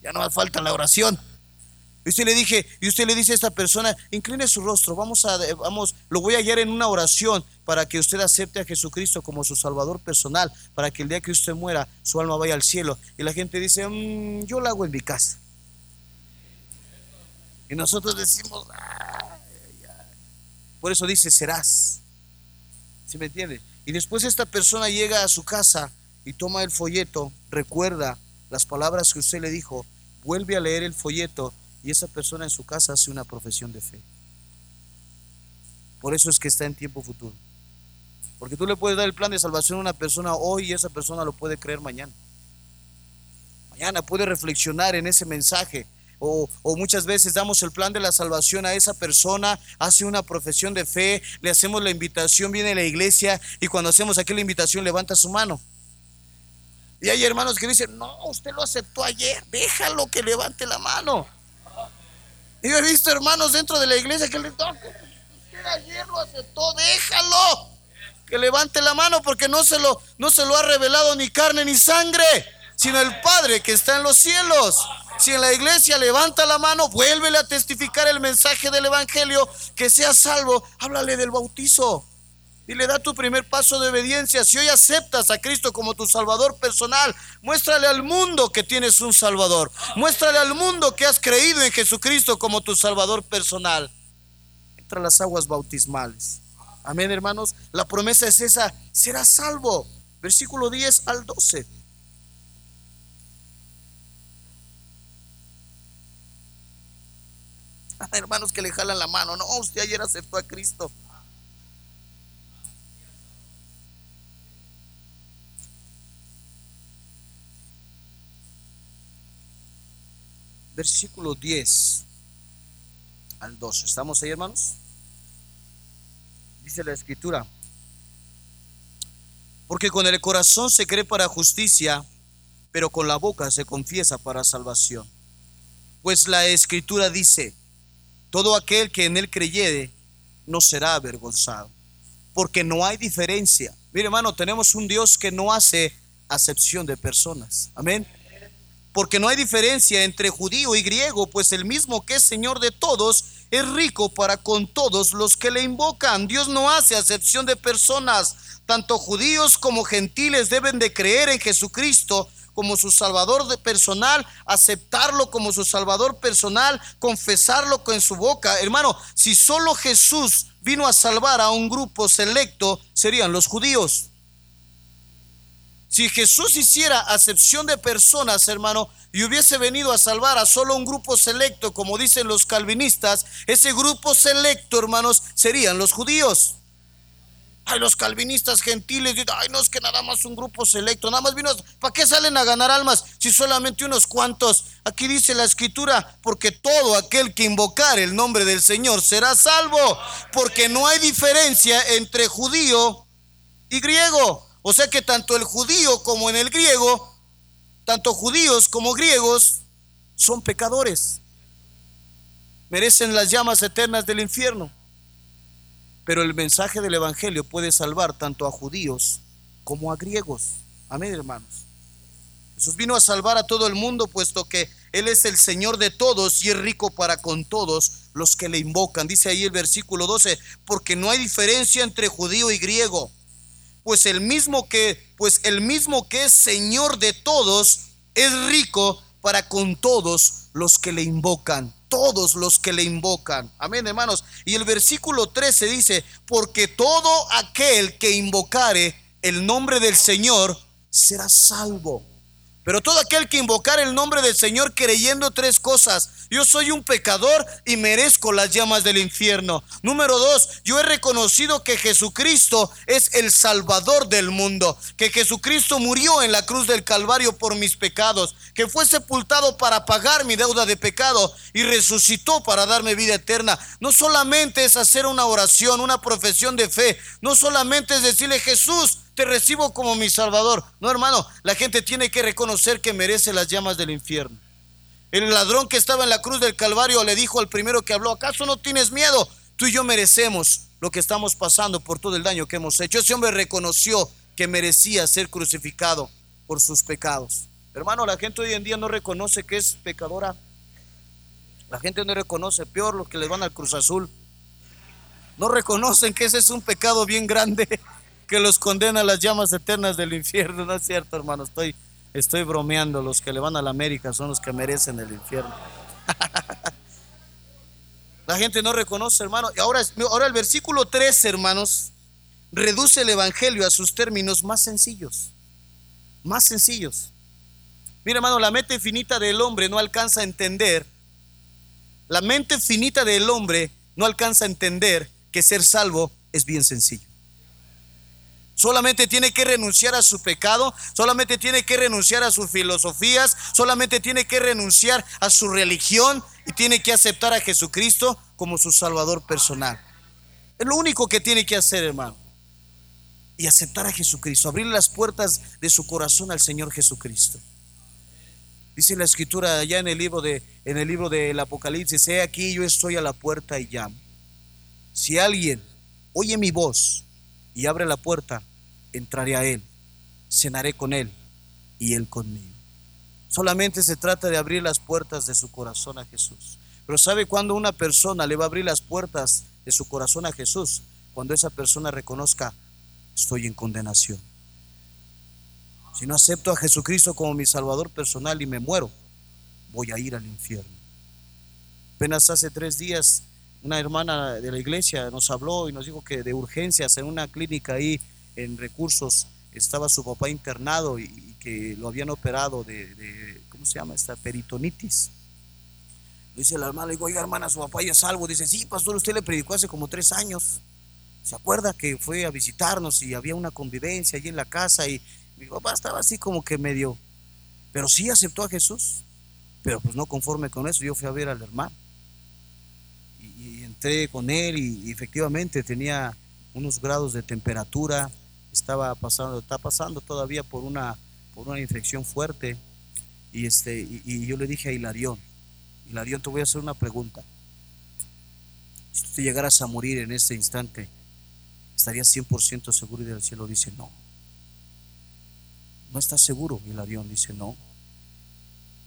Ya no hace falta la oración. Y usted le dije, y usted le dice a esta persona, incline su rostro, vamos a, vamos, lo voy a guiar en una oración para que usted acepte a Jesucristo como su Salvador personal, para que el día que usted muera, su alma vaya al cielo. Y la gente dice, mm, yo lo hago en mi casa. Y nosotros decimos, por eso dice, serás. ¿Sí me entiende? Y después esta persona llega a su casa y toma el folleto, recuerda las palabras que usted le dijo, vuelve a leer el folleto y esa persona en su casa hace una profesión de fe. Por eso es que está en tiempo futuro. Porque tú le puedes dar el plan de salvación a una persona hoy y esa persona lo puede creer mañana. Mañana puede reflexionar en ese mensaje. O, muchas veces damos el plan de la salvación a esa persona, hace una profesión de fe, le hacemos la invitación, viene a la iglesia y cuando hacemos aquí la invitación levanta su mano. Y hay hermanos que dicen, no, usted lo aceptó ayer, déjalo que levante la mano. Yo he visto hermanos dentro de la iglesia que le. Usted ayer lo aceptó, déjalo. Que levante la mano porque no se lo, no se lo ha revelado ni carne ni sangre, sino el Padre que está en los cielos. Si en la iglesia levanta la mano, vuélvele a testificar el mensaje del Evangelio, que sea salvo, háblale del bautizo. Y le da tu primer paso de obediencia. Si hoy aceptas a Cristo como tu Salvador personal, muéstrale al mundo que tienes un Salvador. Muéstrale al mundo que has creído en Jesucristo como tu Salvador personal. Entra las aguas bautismales. Amén, hermanos. La promesa es esa, serás salvo. Versículo 10 al 12. hermanos que le jalan la mano. No, usted ayer aceptó a Cristo. Versículo 10 al 12. ¿Estamos ahí, hermanos? Dice la escritura. Porque con el corazón se cree para justicia, pero con la boca se confiesa para salvación. Pues la escritura dice, todo aquel que en él creyere no será avergonzado, porque no hay diferencia. Mire hermano, tenemos un Dios que no hace acepción de personas. Amén. Porque no hay diferencia entre judío y griego, pues el mismo que es Señor de todos es rico para con todos los que le invocan. Dios no hace acepción de personas. Tanto judíos como gentiles deben de creer en Jesucristo como su Salvador personal, aceptarlo como su Salvador personal, confesarlo con su boca. Hermano, si solo Jesús vino a salvar a un grupo selecto, serían los judíos. Si Jesús hiciera acepción de personas, hermano, y hubiese venido a salvar a solo un grupo selecto, como dicen los calvinistas, ese grupo selecto, hermanos, serían los judíos. Ay, los calvinistas gentiles, ay, no es que nada más un grupo selecto, nada más vino, ¿para qué salen a ganar almas si solamente unos cuantos? Aquí dice la escritura, porque todo aquel que invocar el nombre del Señor será salvo, porque no hay diferencia entre judío y griego. O sea que tanto el judío como en el griego, tanto judíos como griegos, son pecadores. Merecen las llamas eternas del infierno. Pero el mensaje del Evangelio puede salvar tanto a judíos como a griegos. Amén, hermanos. Jesús vino a salvar a todo el mundo, puesto que Él es el Señor de todos y es rico para con todos los que le invocan. Dice ahí el versículo 12, porque no hay diferencia entre judío y griego, pues el mismo que, pues el mismo que es Señor de todos es rico para con todos los que le invocan todos los que le invocan. Amén, hermanos. Y el versículo 13 dice, porque todo aquel que invocare el nombre del Señor será salvo. Pero todo aquel que invocar el nombre del Señor creyendo tres cosas. Yo soy un pecador y merezco las llamas del infierno. Número dos, yo he reconocido que Jesucristo es el Salvador del mundo. Que Jesucristo murió en la cruz del Calvario por mis pecados. Que fue sepultado para pagar mi deuda de pecado y resucitó para darme vida eterna. No solamente es hacer una oración, una profesión de fe. No solamente es decirle Jesús, te recibo como mi Salvador. No, hermano, la gente tiene que reconocer que merece las llamas del infierno. El ladrón que estaba en la cruz del Calvario le dijo al primero que habló, ¿acaso no tienes miedo? Tú y yo merecemos lo que estamos pasando por todo el daño que hemos hecho. Ese hombre reconoció que merecía ser crucificado por sus pecados. Hermano, la gente hoy en día no reconoce que es pecadora. La gente no reconoce, peor los que les van al Cruz Azul. No reconocen que ese es un pecado bien grande que los condena a las llamas eternas del infierno. No es cierto, hermano, estoy, estoy bromeando. Los que le van a la América son los que merecen el infierno. la gente no reconoce, hermano. Ahora, ahora el versículo 3, hermanos, reduce el Evangelio a sus términos más sencillos. Más sencillos. Mira, hermano, la mente finita del hombre no alcanza a entender. La mente finita del hombre no alcanza a entender que ser salvo es bien sencillo. Solamente tiene que renunciar a su pecado, solamente tiene que renunciar a sus filosofías, solamente tiene que renunciar a su religión y tiene que aceptar a Jesucristo como su Salvador personal. Es lo único que tiene que hacer, hermano. Y aceptar a Jesucristo, abrir las puertas de su corazón al Señor Jesucristo. Dice la escritura allá en el libro de en el libro del Apocalipsis, he aquí yo estoy a la puerta y llamo. Si alguien oye mi voz y abre la puerta, entraré a Él, cenaré con Él y Él conmigo. Solamente se trata de abrir las puertas de su corazón a Jesús. Pero ¿sabe cuándo una persona le va a abrir las puertas de su corazón a Jesús? cuando esa persona reconozca, estoy en condenación. Si no acepto a Jesucristo como mi Salvador personal y me muero, voy a ir al infierno. Apenas hace tres días una hermana de la iglesia nos habló y nos dijo que de urgencias en una clínica ahí en recursos estaba su papá internado y, que lo habían operado de, ¿cómo se llama? Esta peritonitis. Dice la hermana, le digo, oiga hermana, su papá ya es salvo. Dice, sí, pastor, usted le predicó hace como tres años. ¿Se acuerda que fue a visitarnos y había una convivencia allí en la casa y mi papá estaba así como que medio, pero sí aceptó a Jesús, pero pues no conforme con eso, yo fui a ver al hermano y, entré con él y, efectivamente tenía unos grados de temperatura, estaba pasando, está pasando todavía por una, por una infección fuerte y, este, y, yo le dije a Hilarión, Hilarión te voy a hacer una pregunta, si tú te llegaras a morir en este instante, ¿estarías 100% seguro y del cielo? Dice, no. ¿No estás seguro? Avión dice, no.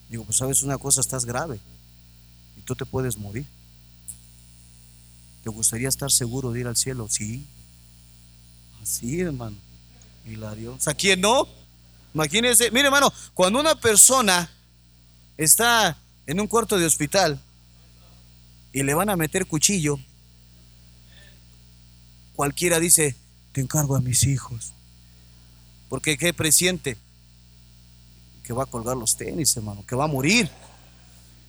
Digo, pues sabes una cosa, estás grave y tú te puedes morir. ¿Te gustaría estar seguro de ir al cielo? Sí. Así, hermano. Dios. ¿A quién no? Imagínense, mire, hermano, cuando una persona está en un cuarto de hospital y le van a meter cuchillo, cualquiera dice, te encargo a mis hijos. Porque qué presiente que va a colgar los tenis, hermano, que va a morir.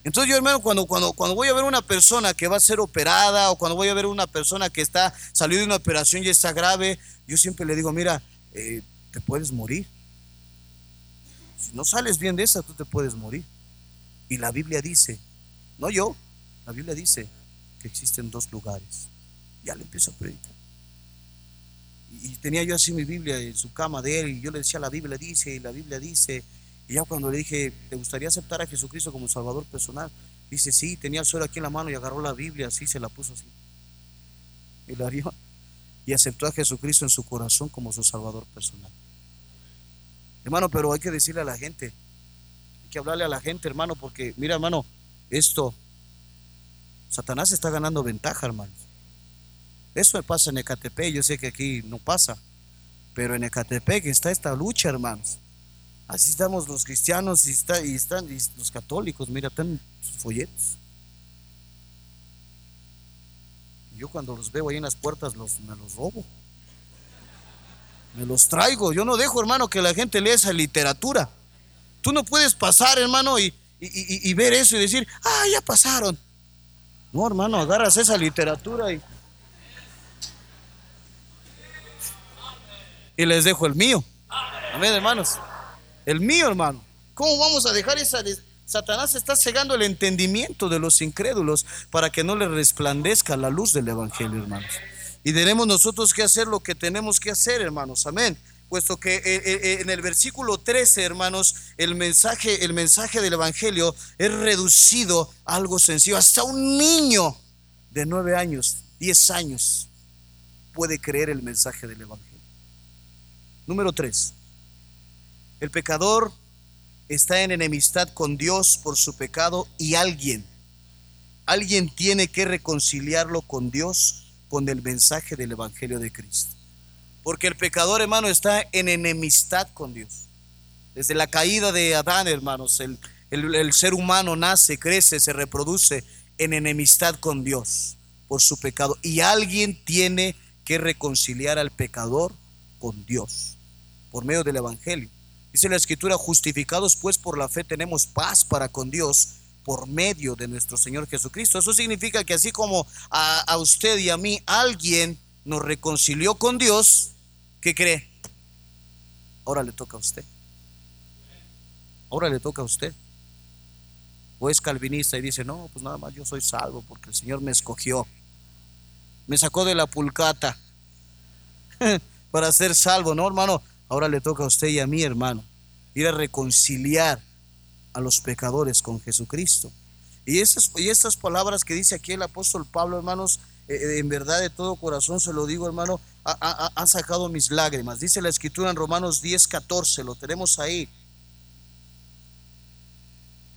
Entonces yo, hermano, cuando, cuando, cuando voy a ver una persona que va a ser operada o cuando voy a ver una persona que está saliendo de una operación y está grave, yo siempre le digo, mira, eh, te puedes morir. Si no sales bien de esa, tú te puedes morir. Y la Biblia dice, no yo, la Biblia dice que existen dos lugares. Ya le empiezo a predicar y tenía yo así mi Biblia en su cama de él y yo le decía la Biblia dice y la Biblia dice y ya cuando le dije ¿te gustaría aceptar a Jesucristo como Salvador personal? dice sí, tenía el suelo aquí en la mano y agarró la Biblia así, se la puso así y la abrió y aceptó a Jesucristo en su corazón como su Salvador personal hermano, pero hay que decirle a la gente hay que hablarle a la gente hermano porque mira hermano, esto Satanás está ganando ventaja hermano eso pasa en Ecatepec, yo sé que aquí no pasa, pero en Ecatepec está esta lucha, hermanos. Así estamos los cristianos y, están los católicos, mira, están sus folletos. Yo cuando los veo ahí en las puertas los, me los robo. Me los traigo. Yo no dejo, hermano, que la gente lea esa literatura. Tú no puedes pasar, hermano, y, y ver eso y decir, ah, ya pasaron. No, hermano, agarras esa literatura y y les dejo el mío. Amén, hermanos. El mío, hermano. ¿Cómo vamos a dejar esa... Satanás está cegando el entendimiento de los incrédulos para que no les resplandezca la luz del Evangelio, hermanos. Y tenemos nosotros que hacer lo que tenemos que hacer, hermanos. Amén. Puesto que eh, eh, eh, en el versículo 13, hermanos, el mensaje, el mensaje del Evangelio es reducido a algo sencillo. Hasta un niño de nueve años, diez años, puede creer el mensaje del Evangelio. Número 3. El pecador está en enemistad con Dios por su pecado y alguien, alguien tiene que reconciliarlo con Dios con el mensaje del Evangelio de Cristo. Porque el pecador, hermano, está en enemistad con Dios. Desde la caída de Adán, hermanos, el, el ser humano nace, crece, se reproduce en enemistad con Dios por su pecado. Y alguien tiene que reconciliar al pecador con Dios por medio del Evangelio. Dice la Escritura, justificados pues por la fe tenemos paz para con Dios por medio de nuestro Señor Jesucristo. Eso significa que así como a, usted y a mí alguien nos reconcilió con Dios, ¿qué cree? Ahora le toca a usted. Ahora le toca a usted. O es calvinista y dice, no, pues nada más yo soy salvo porque el Señor me escogió. Me sacó de la pulcata para ser salvo, ¿no, hermano? Ahora le toca a usted y a mí, hermano, ir a reconciliar a los pecadores con Jesucristo. Y estas, y palabras que dice aquí el apóstol Pablo, hermanos, eh, eh, en verdad de todo corazón se lo digo, hermano, han sacado mis lágrimas. Dice la escritura en Romanos 10, 14, lo tenemos ahí.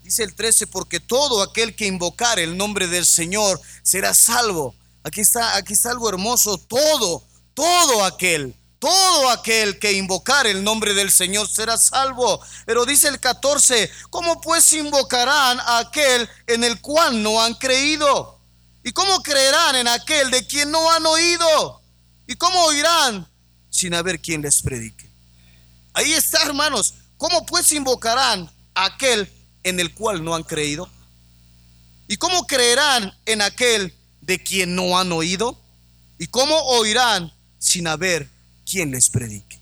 Dice el 13, porque todo aquel que invocar el nombre del Señor será salvo. Aquí está, aquí está algo hermoso. Todo, todo aquel, todo aquel que invocar el nombre del Señor será salvo. Pero dice el 14, ¿cómo pues invocarán a aquel en el cual no han creído? ¿Y cómo creerán en aquel de quien no han oído? ¿Y cómo oirán sin haber quien les predique? Ahí está, hermanos. ¿Cómo pues invocarán a aquel en el cual no han creído? ¿Y cómo creerán en aquel de quien no han oído? ¿Y cómo oirán sin haber quien les predique?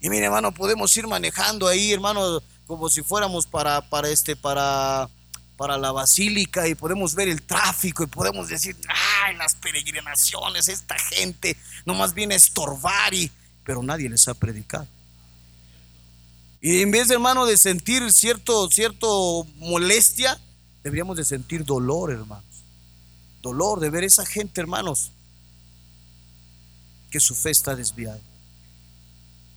Y mire, hermano, podemos ir manejando ahí, hermano, como si fuéramos para, para este, para, para la basílica y podemos ver el tráfico y podemos decir, ay, las peregrinaciones, esta gente nomás viene a estorbar pero nadie les ha predicado. Y en vez, hermano, de sentir cierto, cierto molestia, deberíamos de sentir dolor, hermanos. Dolor de ver esa gente, hermanos, que su fe está desviada.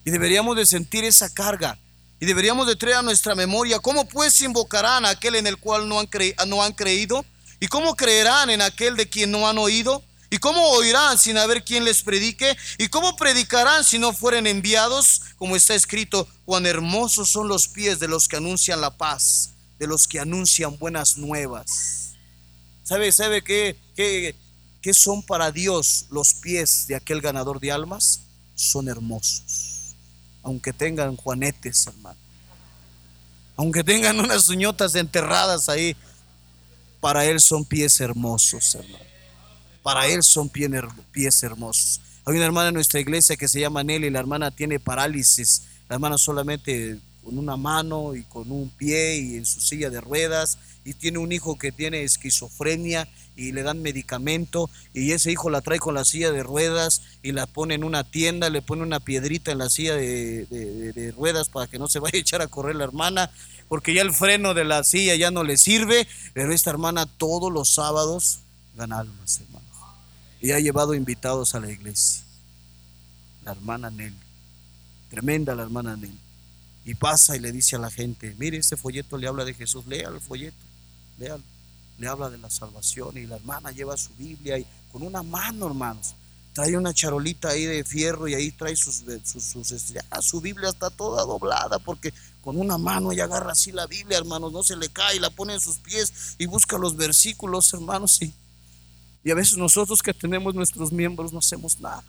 Y deberíamos de sentir esa carga. Y deberíamos de traer a nuestra memoria cómo pues invocarán a aquel en el cual no han, no han creído. Y cómo creerán en aquel de quien no han oído. ¿Y cómo oirán sin haber quien les predique? ¿Y cómo predicarán si no fueren enviados? Como está escrito, cuán hermosos son los pies de los que anuncian la paz, de los que anuncian buenas nuevas. ¿Sabe, sabe qué, qué, qué son para Dios los pies de aquel ganador de almas? Son hermosos. Aunque tengan juanetes, hermano. Aunque tengan unas uñotas enterradas ahí, para Él son pies hermosos, hermano. Para Él son pies hermosos. Hay una hermana en nuestra iglesia que se llama Nelly, la hermana tiene parálisis, la hermana solamente con una mano y con un pie y en su silla de ruedas y tiene un hijo que tiene esquizofrenia y le dan medicamento y ese hijo la trae con la silla de ruedas y la pone en una tienda, le pone una piedrita en la silla de, de, ruedas para que no se vaya a echar a correr la hermana porque ya el freno de la silla ya no le sirve, pero esta hermana todos los sábados gana almas, hermano y ha llevado invitados a la iglesia. La hermana Nelly, tremenda la hermana Nelly. Y pasa y le dice a la gente, mire, este folleto le habla de Jesús, lea el folleto, léalo. Le habla de la salvación y la hermana lleva su Biblia y con una mano, hermanos, trae una charolita ahí de fierro y ahí trae sus, sus, sus su Biblia está toda doblada porque con una mano ella agarra así la Biblia, hermanos, no se le cae, la pone en sus pies y busca los versículos, hermanos, y y a veces nosotros que tenemos nuestros miembros no hacemos nada.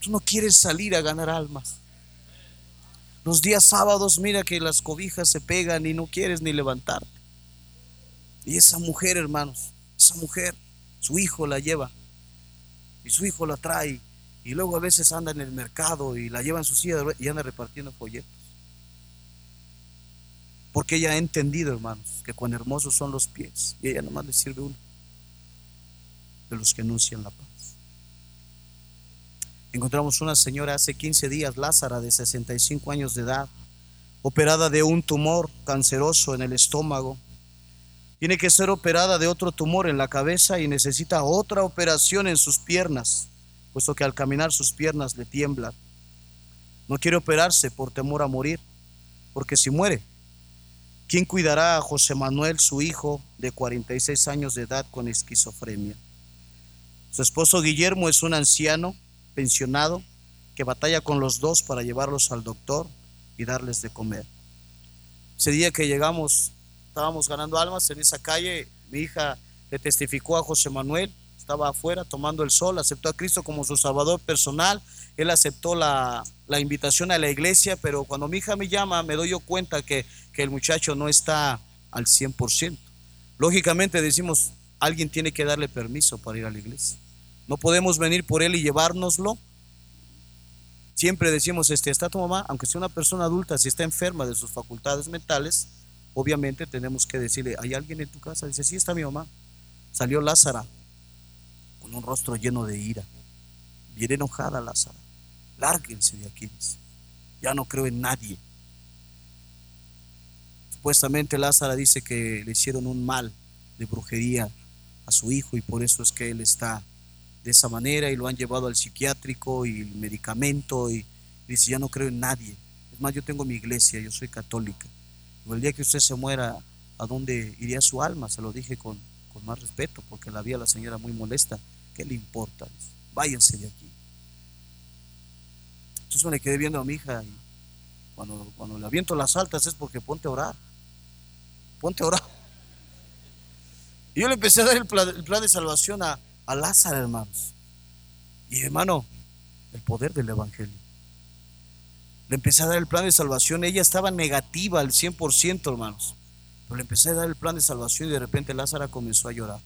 Tú no quieres salir a ganar almas. Los días sábados, mira que las cobijas se pegan y no quieres ni levantarte. Y esa mujer, hermanos, esa mujer, su hijo la lleva. Y su hijo la trae. Y luego a veces anda en el mercado y la lleva en su silla y anda repartiendo folletos. Porque ella ha entendido, hermanos, que cuán hermosos son los pies. Y ella nomás le sirve uno de los que anuncian la paz. Encontramos una señora hace 15 días, Lázara, de 65 años de edad, operada de un tumor canceroso en el estómago. Tiene que ser operada de otro tumor en la cabeza y necesita otra operación en sus piernas, puesto que al caminar sus piernas le tiemblan. No quiere operarse por temor a morir, porque si muere, ¿quién cuidará a José Manuel, su hijo de 46 años de edad con esquizofrenia? Su esposo Guillermo es un anciano pensionado que batalla con los dos para llevarlos al doctor y darles de comer. Ese día que llegamos, estábamos ganando almas en esa calle, mi hija le testificó a José Manuel, estaba afuera tomando el sol, aceptó a Cristo como su salvador personal, él aceptó la, invitación a la iglesia, pero cuando mi hija me llama me doy yo cuenta que, que el muchacho no está al 100%. Lógicamente decimos, alguien tiene que darle permiso para ir a la iglesia. No podemos venir por él y llevárnoslo. Siempre decimos, este, está tu mamá, aunque sea una persona adulta, si está enferma de sus facultades mentales, obviamente tenemos que decirle, ¿hay alguien en tu casa? Dice, sí, está mi mamá. Salió Lázara con un rostro lleno de ira. Bien enojada Lázara. Lárguense de aquí. Ya no creo en nadie. Supuestamente Lázara dice que le hicieron un mal de brujería a su hijo y por eso es que él está de esa manera y lo han llevado al psiquiátrico y el medicamento y, dice, ya no creo en nadie. Es más, yo tengo mi iglesia, yo soy católica. El día que usted se muera, ¿a dónde iría su alma? Se lo dije con, con más respeto, porque la vía la señora muy molesta. ¿Qué le importa? Váyanse de aquí. Entonces me le quedé viendo a mi hija y cuando, cuando le aviento las altas es porque ponte a orar. Ponte a orar. Y yo le empecé a dar el plan, de salvación a, a Lázaro, hermanos. Y hermano, el poder del Evangelio. Le empecé a dar el plan de salvación. Ella estaba negativa al 100%, hermanos. Pero le empecé a dar el plan de salvación y de repente Lázara comenzó a llorar.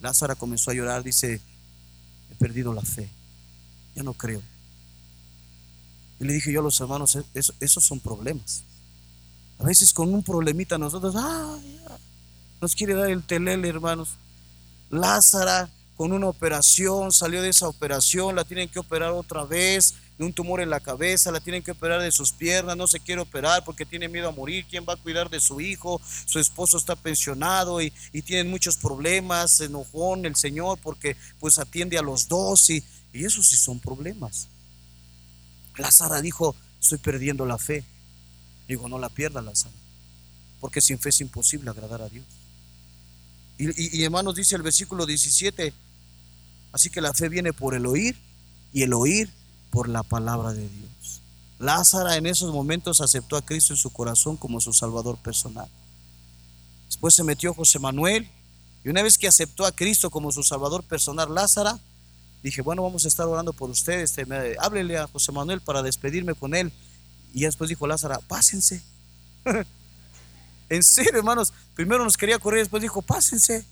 Lázara comenzó a llorar, dice, he perdido la fe. Ya no creo. Y le dije yo a los hermanos, esos son problemas. A veces con un problemita nosotros, nos quiere dar el telele, hermanos. Lázara con una operación, salió de esa operación, la tienen que operar otra vez, de un tumor en la cabeza, la tienen que operar de sus piernas, no se quiere operar porque tiene miedo a morir, ¿quién va a cuidar de su hijo? Su esposo está pensionado y, y tienen muchos problemas, se enojó el Señor porque pues atiende a los dos y, y esos sí son problemas. Lázara dijo, estoy perdiendo la fe. Digo, no la pierda Lázaro, porque sin fe es imposible agradar a Dios. Y, y hermanos, dice el versículo 17, así que la fe viene por el oír y el oír por la palabra de Dios. Lázaro en esos momentos aceptó a Cristo en su corazón como su Salvador personal. Después se metió José Manuel y una vez que aceptó a Cristo como su Salvador personal, Lázaro, dije, bueno, vamos a estar orando por ustedes, háblele a José Manuel para despedirme con él. Y después dijo Lázaro, pásense. en serio, hermanos, primero nos quería correr, después dijo, pásense.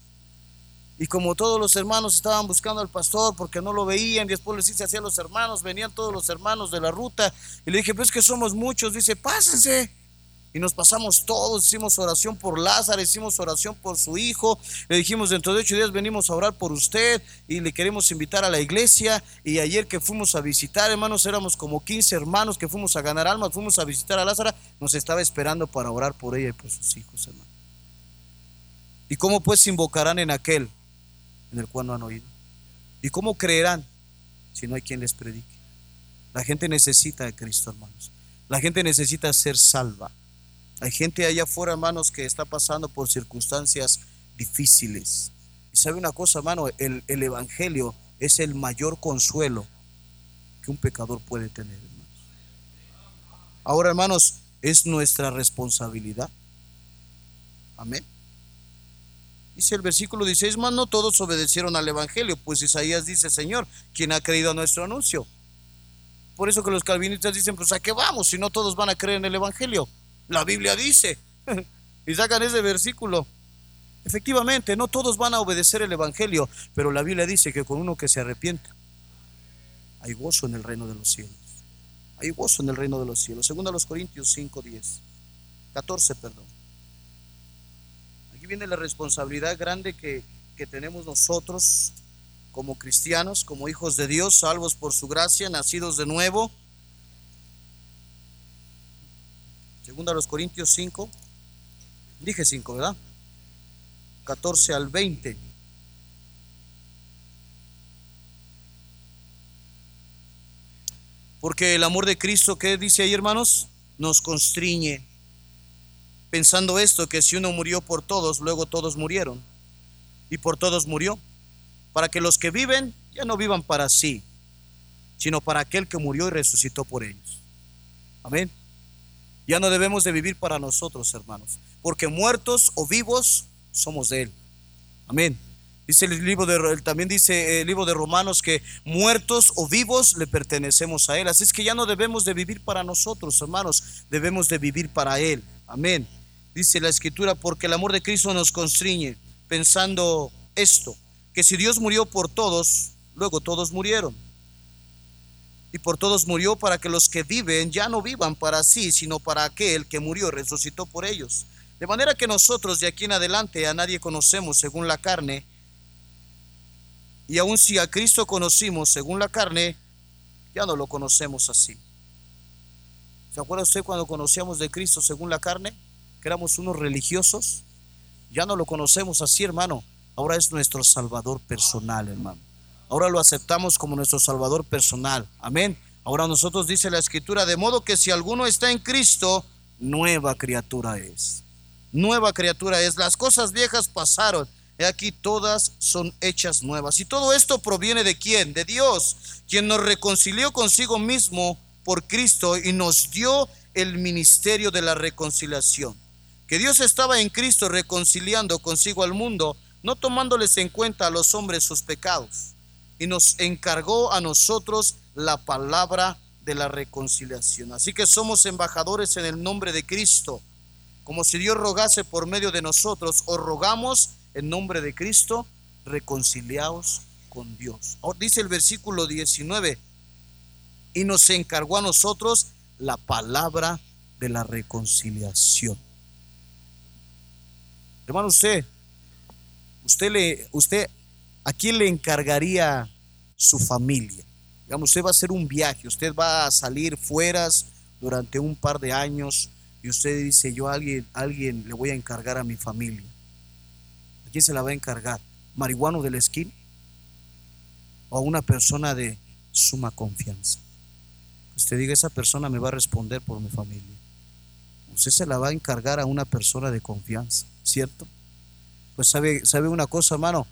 Y como todos los hermanos estaban buscando al pastor porque no lo veían, después les hice así a los hermanos, venían todos los hermanos de la ruta, y le dije, pues que somos muchos, dice, pásense. Y nos pasamos todos, hicimos oración por Lázaro, hicimos oración por su hijo, le dijimos, dentro de ocho días venimos a orar por usted y le queremos invitar a la iglesia. Y ayer que fuimos a visitar, hermanos, éramos como 15 hermanos que fuimos a ganar almas, fuimos a visitar a Lázaro, nos estaba esperando para orar por ella y por sus hijos, hermano. ¿Y cómo pues invocarán en aquel? En el cual no han oído. ¿Y cómo creerán si no hay quien les predique? La gente necesita de Cristo, hermanos. La gente necesita ser salva. Hay gente allá afuera, hermanos, que está pasando por circunstancias difíciles. Y sabe una cosa, hermano, el, el Evangelio es el mayor consuelo que un pecador puede tener, hermanos. Ahora, hermanos, es nuestra responsabilidad. Amén. Dice el versículo 16, más no todos obedecieron al Evangelio, pues Isaías dice, Señor, ¿quién ha creído a nuestro anuncio? Por eso que los calvinistas dicen, pues a qué vamos si no todos van a creer en el Evangelio. La Biblia dice, y sacan ese versículo. Efectivamente, no todos van a obedecer el Evangelio, pero la Biblia dice que con uno que se arrepienta, hay gozo en el reino de los cielos. Hay gozo en el reino de los cielos. Segundo a los Corintios 5, 10. 14, perdón viene la responsabilidad grande que, que tenemos nosotros como cristianos, como hijos de Dios, salvos por su gracia, nacidos de nuevo. Segunda a los Corintios 5, dije 5, ¿verdad? 14 al 20. Porque el amor de Cristo, ¿qué dice ahí, hermanos? Nos constriñe pensando esto, que si uno murió por todos, luego todos murieron. Y por todos murió, para que los que viven ya no vivan para sí, sino para aquel que murió y resucitó por ellos. Amén. Ya no debemos de vivir para nosotros, hermanos, porque muertos o vivos somos de Él. Amén. Dice el libro de también dice el libro de Romanos que muertos o vivos le pertenecemos a él. Así es que ya no debemos de vivir para nosotros, hermanos, debemos de vivir para él. Amén dice la escritura, porque el amor de Cristo nos constriñe, pensando esto, que si Dios murió por todos, luego todos murieron. Y por todos murió para que los que viven ya no vivan para sí, sino para aquel que murió resucitó por ellos. De manera que nosotros de aquí en adelante a nadie conocemos según la carne, y aun si a Cristo conocimos según la carne, ya no lo conocemos así. ¿Se acuerda usted cuando conocíamos de Cristo según la carne? Éramos unos religiosos, ya no lo conocemos así, hermano. Ahora es nuestro Salvador personal, hermano. Ahora lo aceptamos como nuestro Salvador personal. Amén. Ahora nosotros dice la Escritura, de modo que si alguno está en Cristo, nueva criatura es. nueva criatura es. Las cosas viejas pasaron. He aquí todas son hechas nuevas. Y todo esto proviene de quién? De Dios, quien nos reconcilió consigo mismo por Cristo y nos dio el ministerio de la reconciliación. Que Dios estaba en Cristo reconciliando consigo al mundo, no tomándoles en cuenta a los hombres sus pecados. Y nos encargó a nosotros la palabra de la reconciliación. Así que somos embajadores en el nombre de Cristo. Como si Dios rogase por medio de nosotros, os rogamos en nombre de Cristo, reconciliaos con Dios. dice el versículo 19, y nos encargó a nosotros la palabra de la reconciliación. Hermano, usted, usted ¿a quién le encargaría su familia? Digamos, usted va a hacer un viaje, usted va a salir fueras durante un par de años y usted dice, yo a alguien, alguien le voy a encargar a mi familia. ¿quién se la va a encargar? ¿Marihuano de la esquina? ¿O a una persona de suma confianza? Usted diga, esa persona me va a responder por mi familia. Usted se la va a encargar a una persona de confianza, ¿cierto? Pues sabe, sabe una cosa, hermano,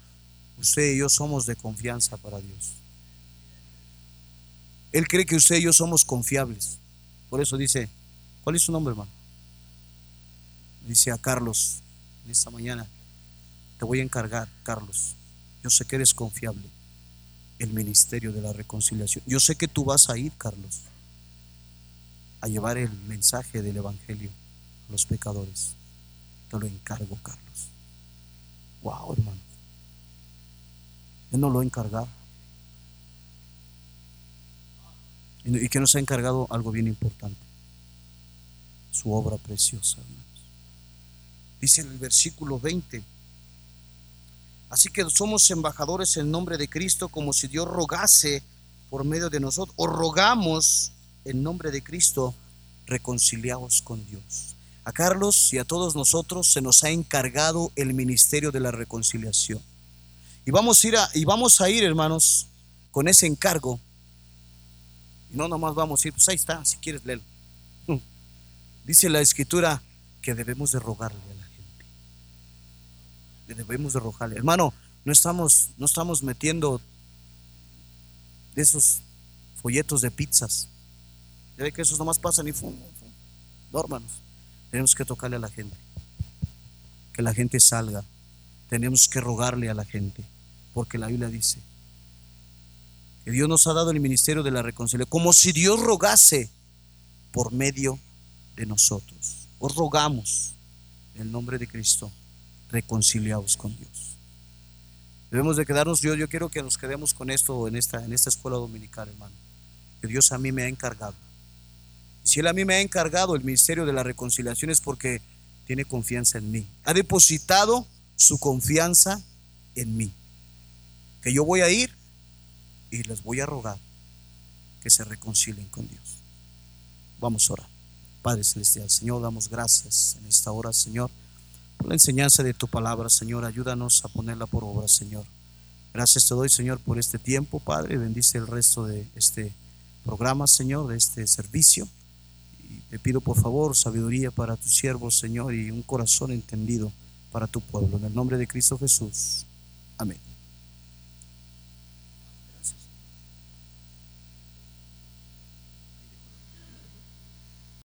usted y yo somos de confianza para Dios. Él cree que usted y yo somos confiables. Por eso dice, ¿cuál es su nombre, hermano? Dice a Carlos en esta mañana, te voy a encargar, Carlos. Yo sé que eres confiable. El ministerio de la reconciliación. Yo sé que tú vas a ir, Carlos, a llevar el mensaje del Evangelio a los pecadores. Lo encargo, Carlos. Wow, hermano. Él no lo ha encargado. Y que nos ha encargado algo bien importante. Su obra preciosa, hermanos. Dice en el versículo 20 Así que somos embajadores en nombre de Cristo como si Dios rogase por medio de nosotros, o rogamos en nombre de Cristo, reconciliados con Dios. A Carlos y a todos nosotros se nos ha encargado el ministerio de la reconciliación. Y vamos a ir, a ir hermanos, con ese encargo. Y no nomás vamos a ir, pues ahí está, si quieres leerlo. Dice la escritura que debemos de rogarle debemos de arrojarle. Hermano, no estamos, no estamos metiendo de esos folletos de pizzas. Ya ve que esos nomás pasan y No, hermanos, tenemos que tocarle a la gente. Que la gente salga. Tenemos que rogarle a la gente. Porque la Biblia dice que Dios nos ha dado el ministerio de la reconciliación. Como si Dios rogase por medio de nosotros. Os rogamos en el nombre de Cristo reconciliados con Dios. Debemos de quedarnos, yo, yo quiero que nos quedemos con esto en esta, en esta escuela dominical, hermano. Que Dios a mí me ha encargado. Si Él a mí me ha encargado el ministerio de la reconciliación es porque tiene confianza en mí. Ha depositado su confianza en mí. Que yo voy a ir y les voy a rogar que se reconcilien con Dios. Vamos a orar. Padre Celestial, Señor, damos gracias en esta hora, Señor la enseñanza de tu palabra, Señor. Ayúdanos a ponerla por obra, Señor. Gracias te doy, Señor, por este tiempo, Padre. Bendice el resto de este programa, Señor, de este servicio. Te pido, por favor, sabiduría para tus siervos, Señor, y un corazón entendido para tu pueblo. En el nombre de Cristo Jesús. Amén.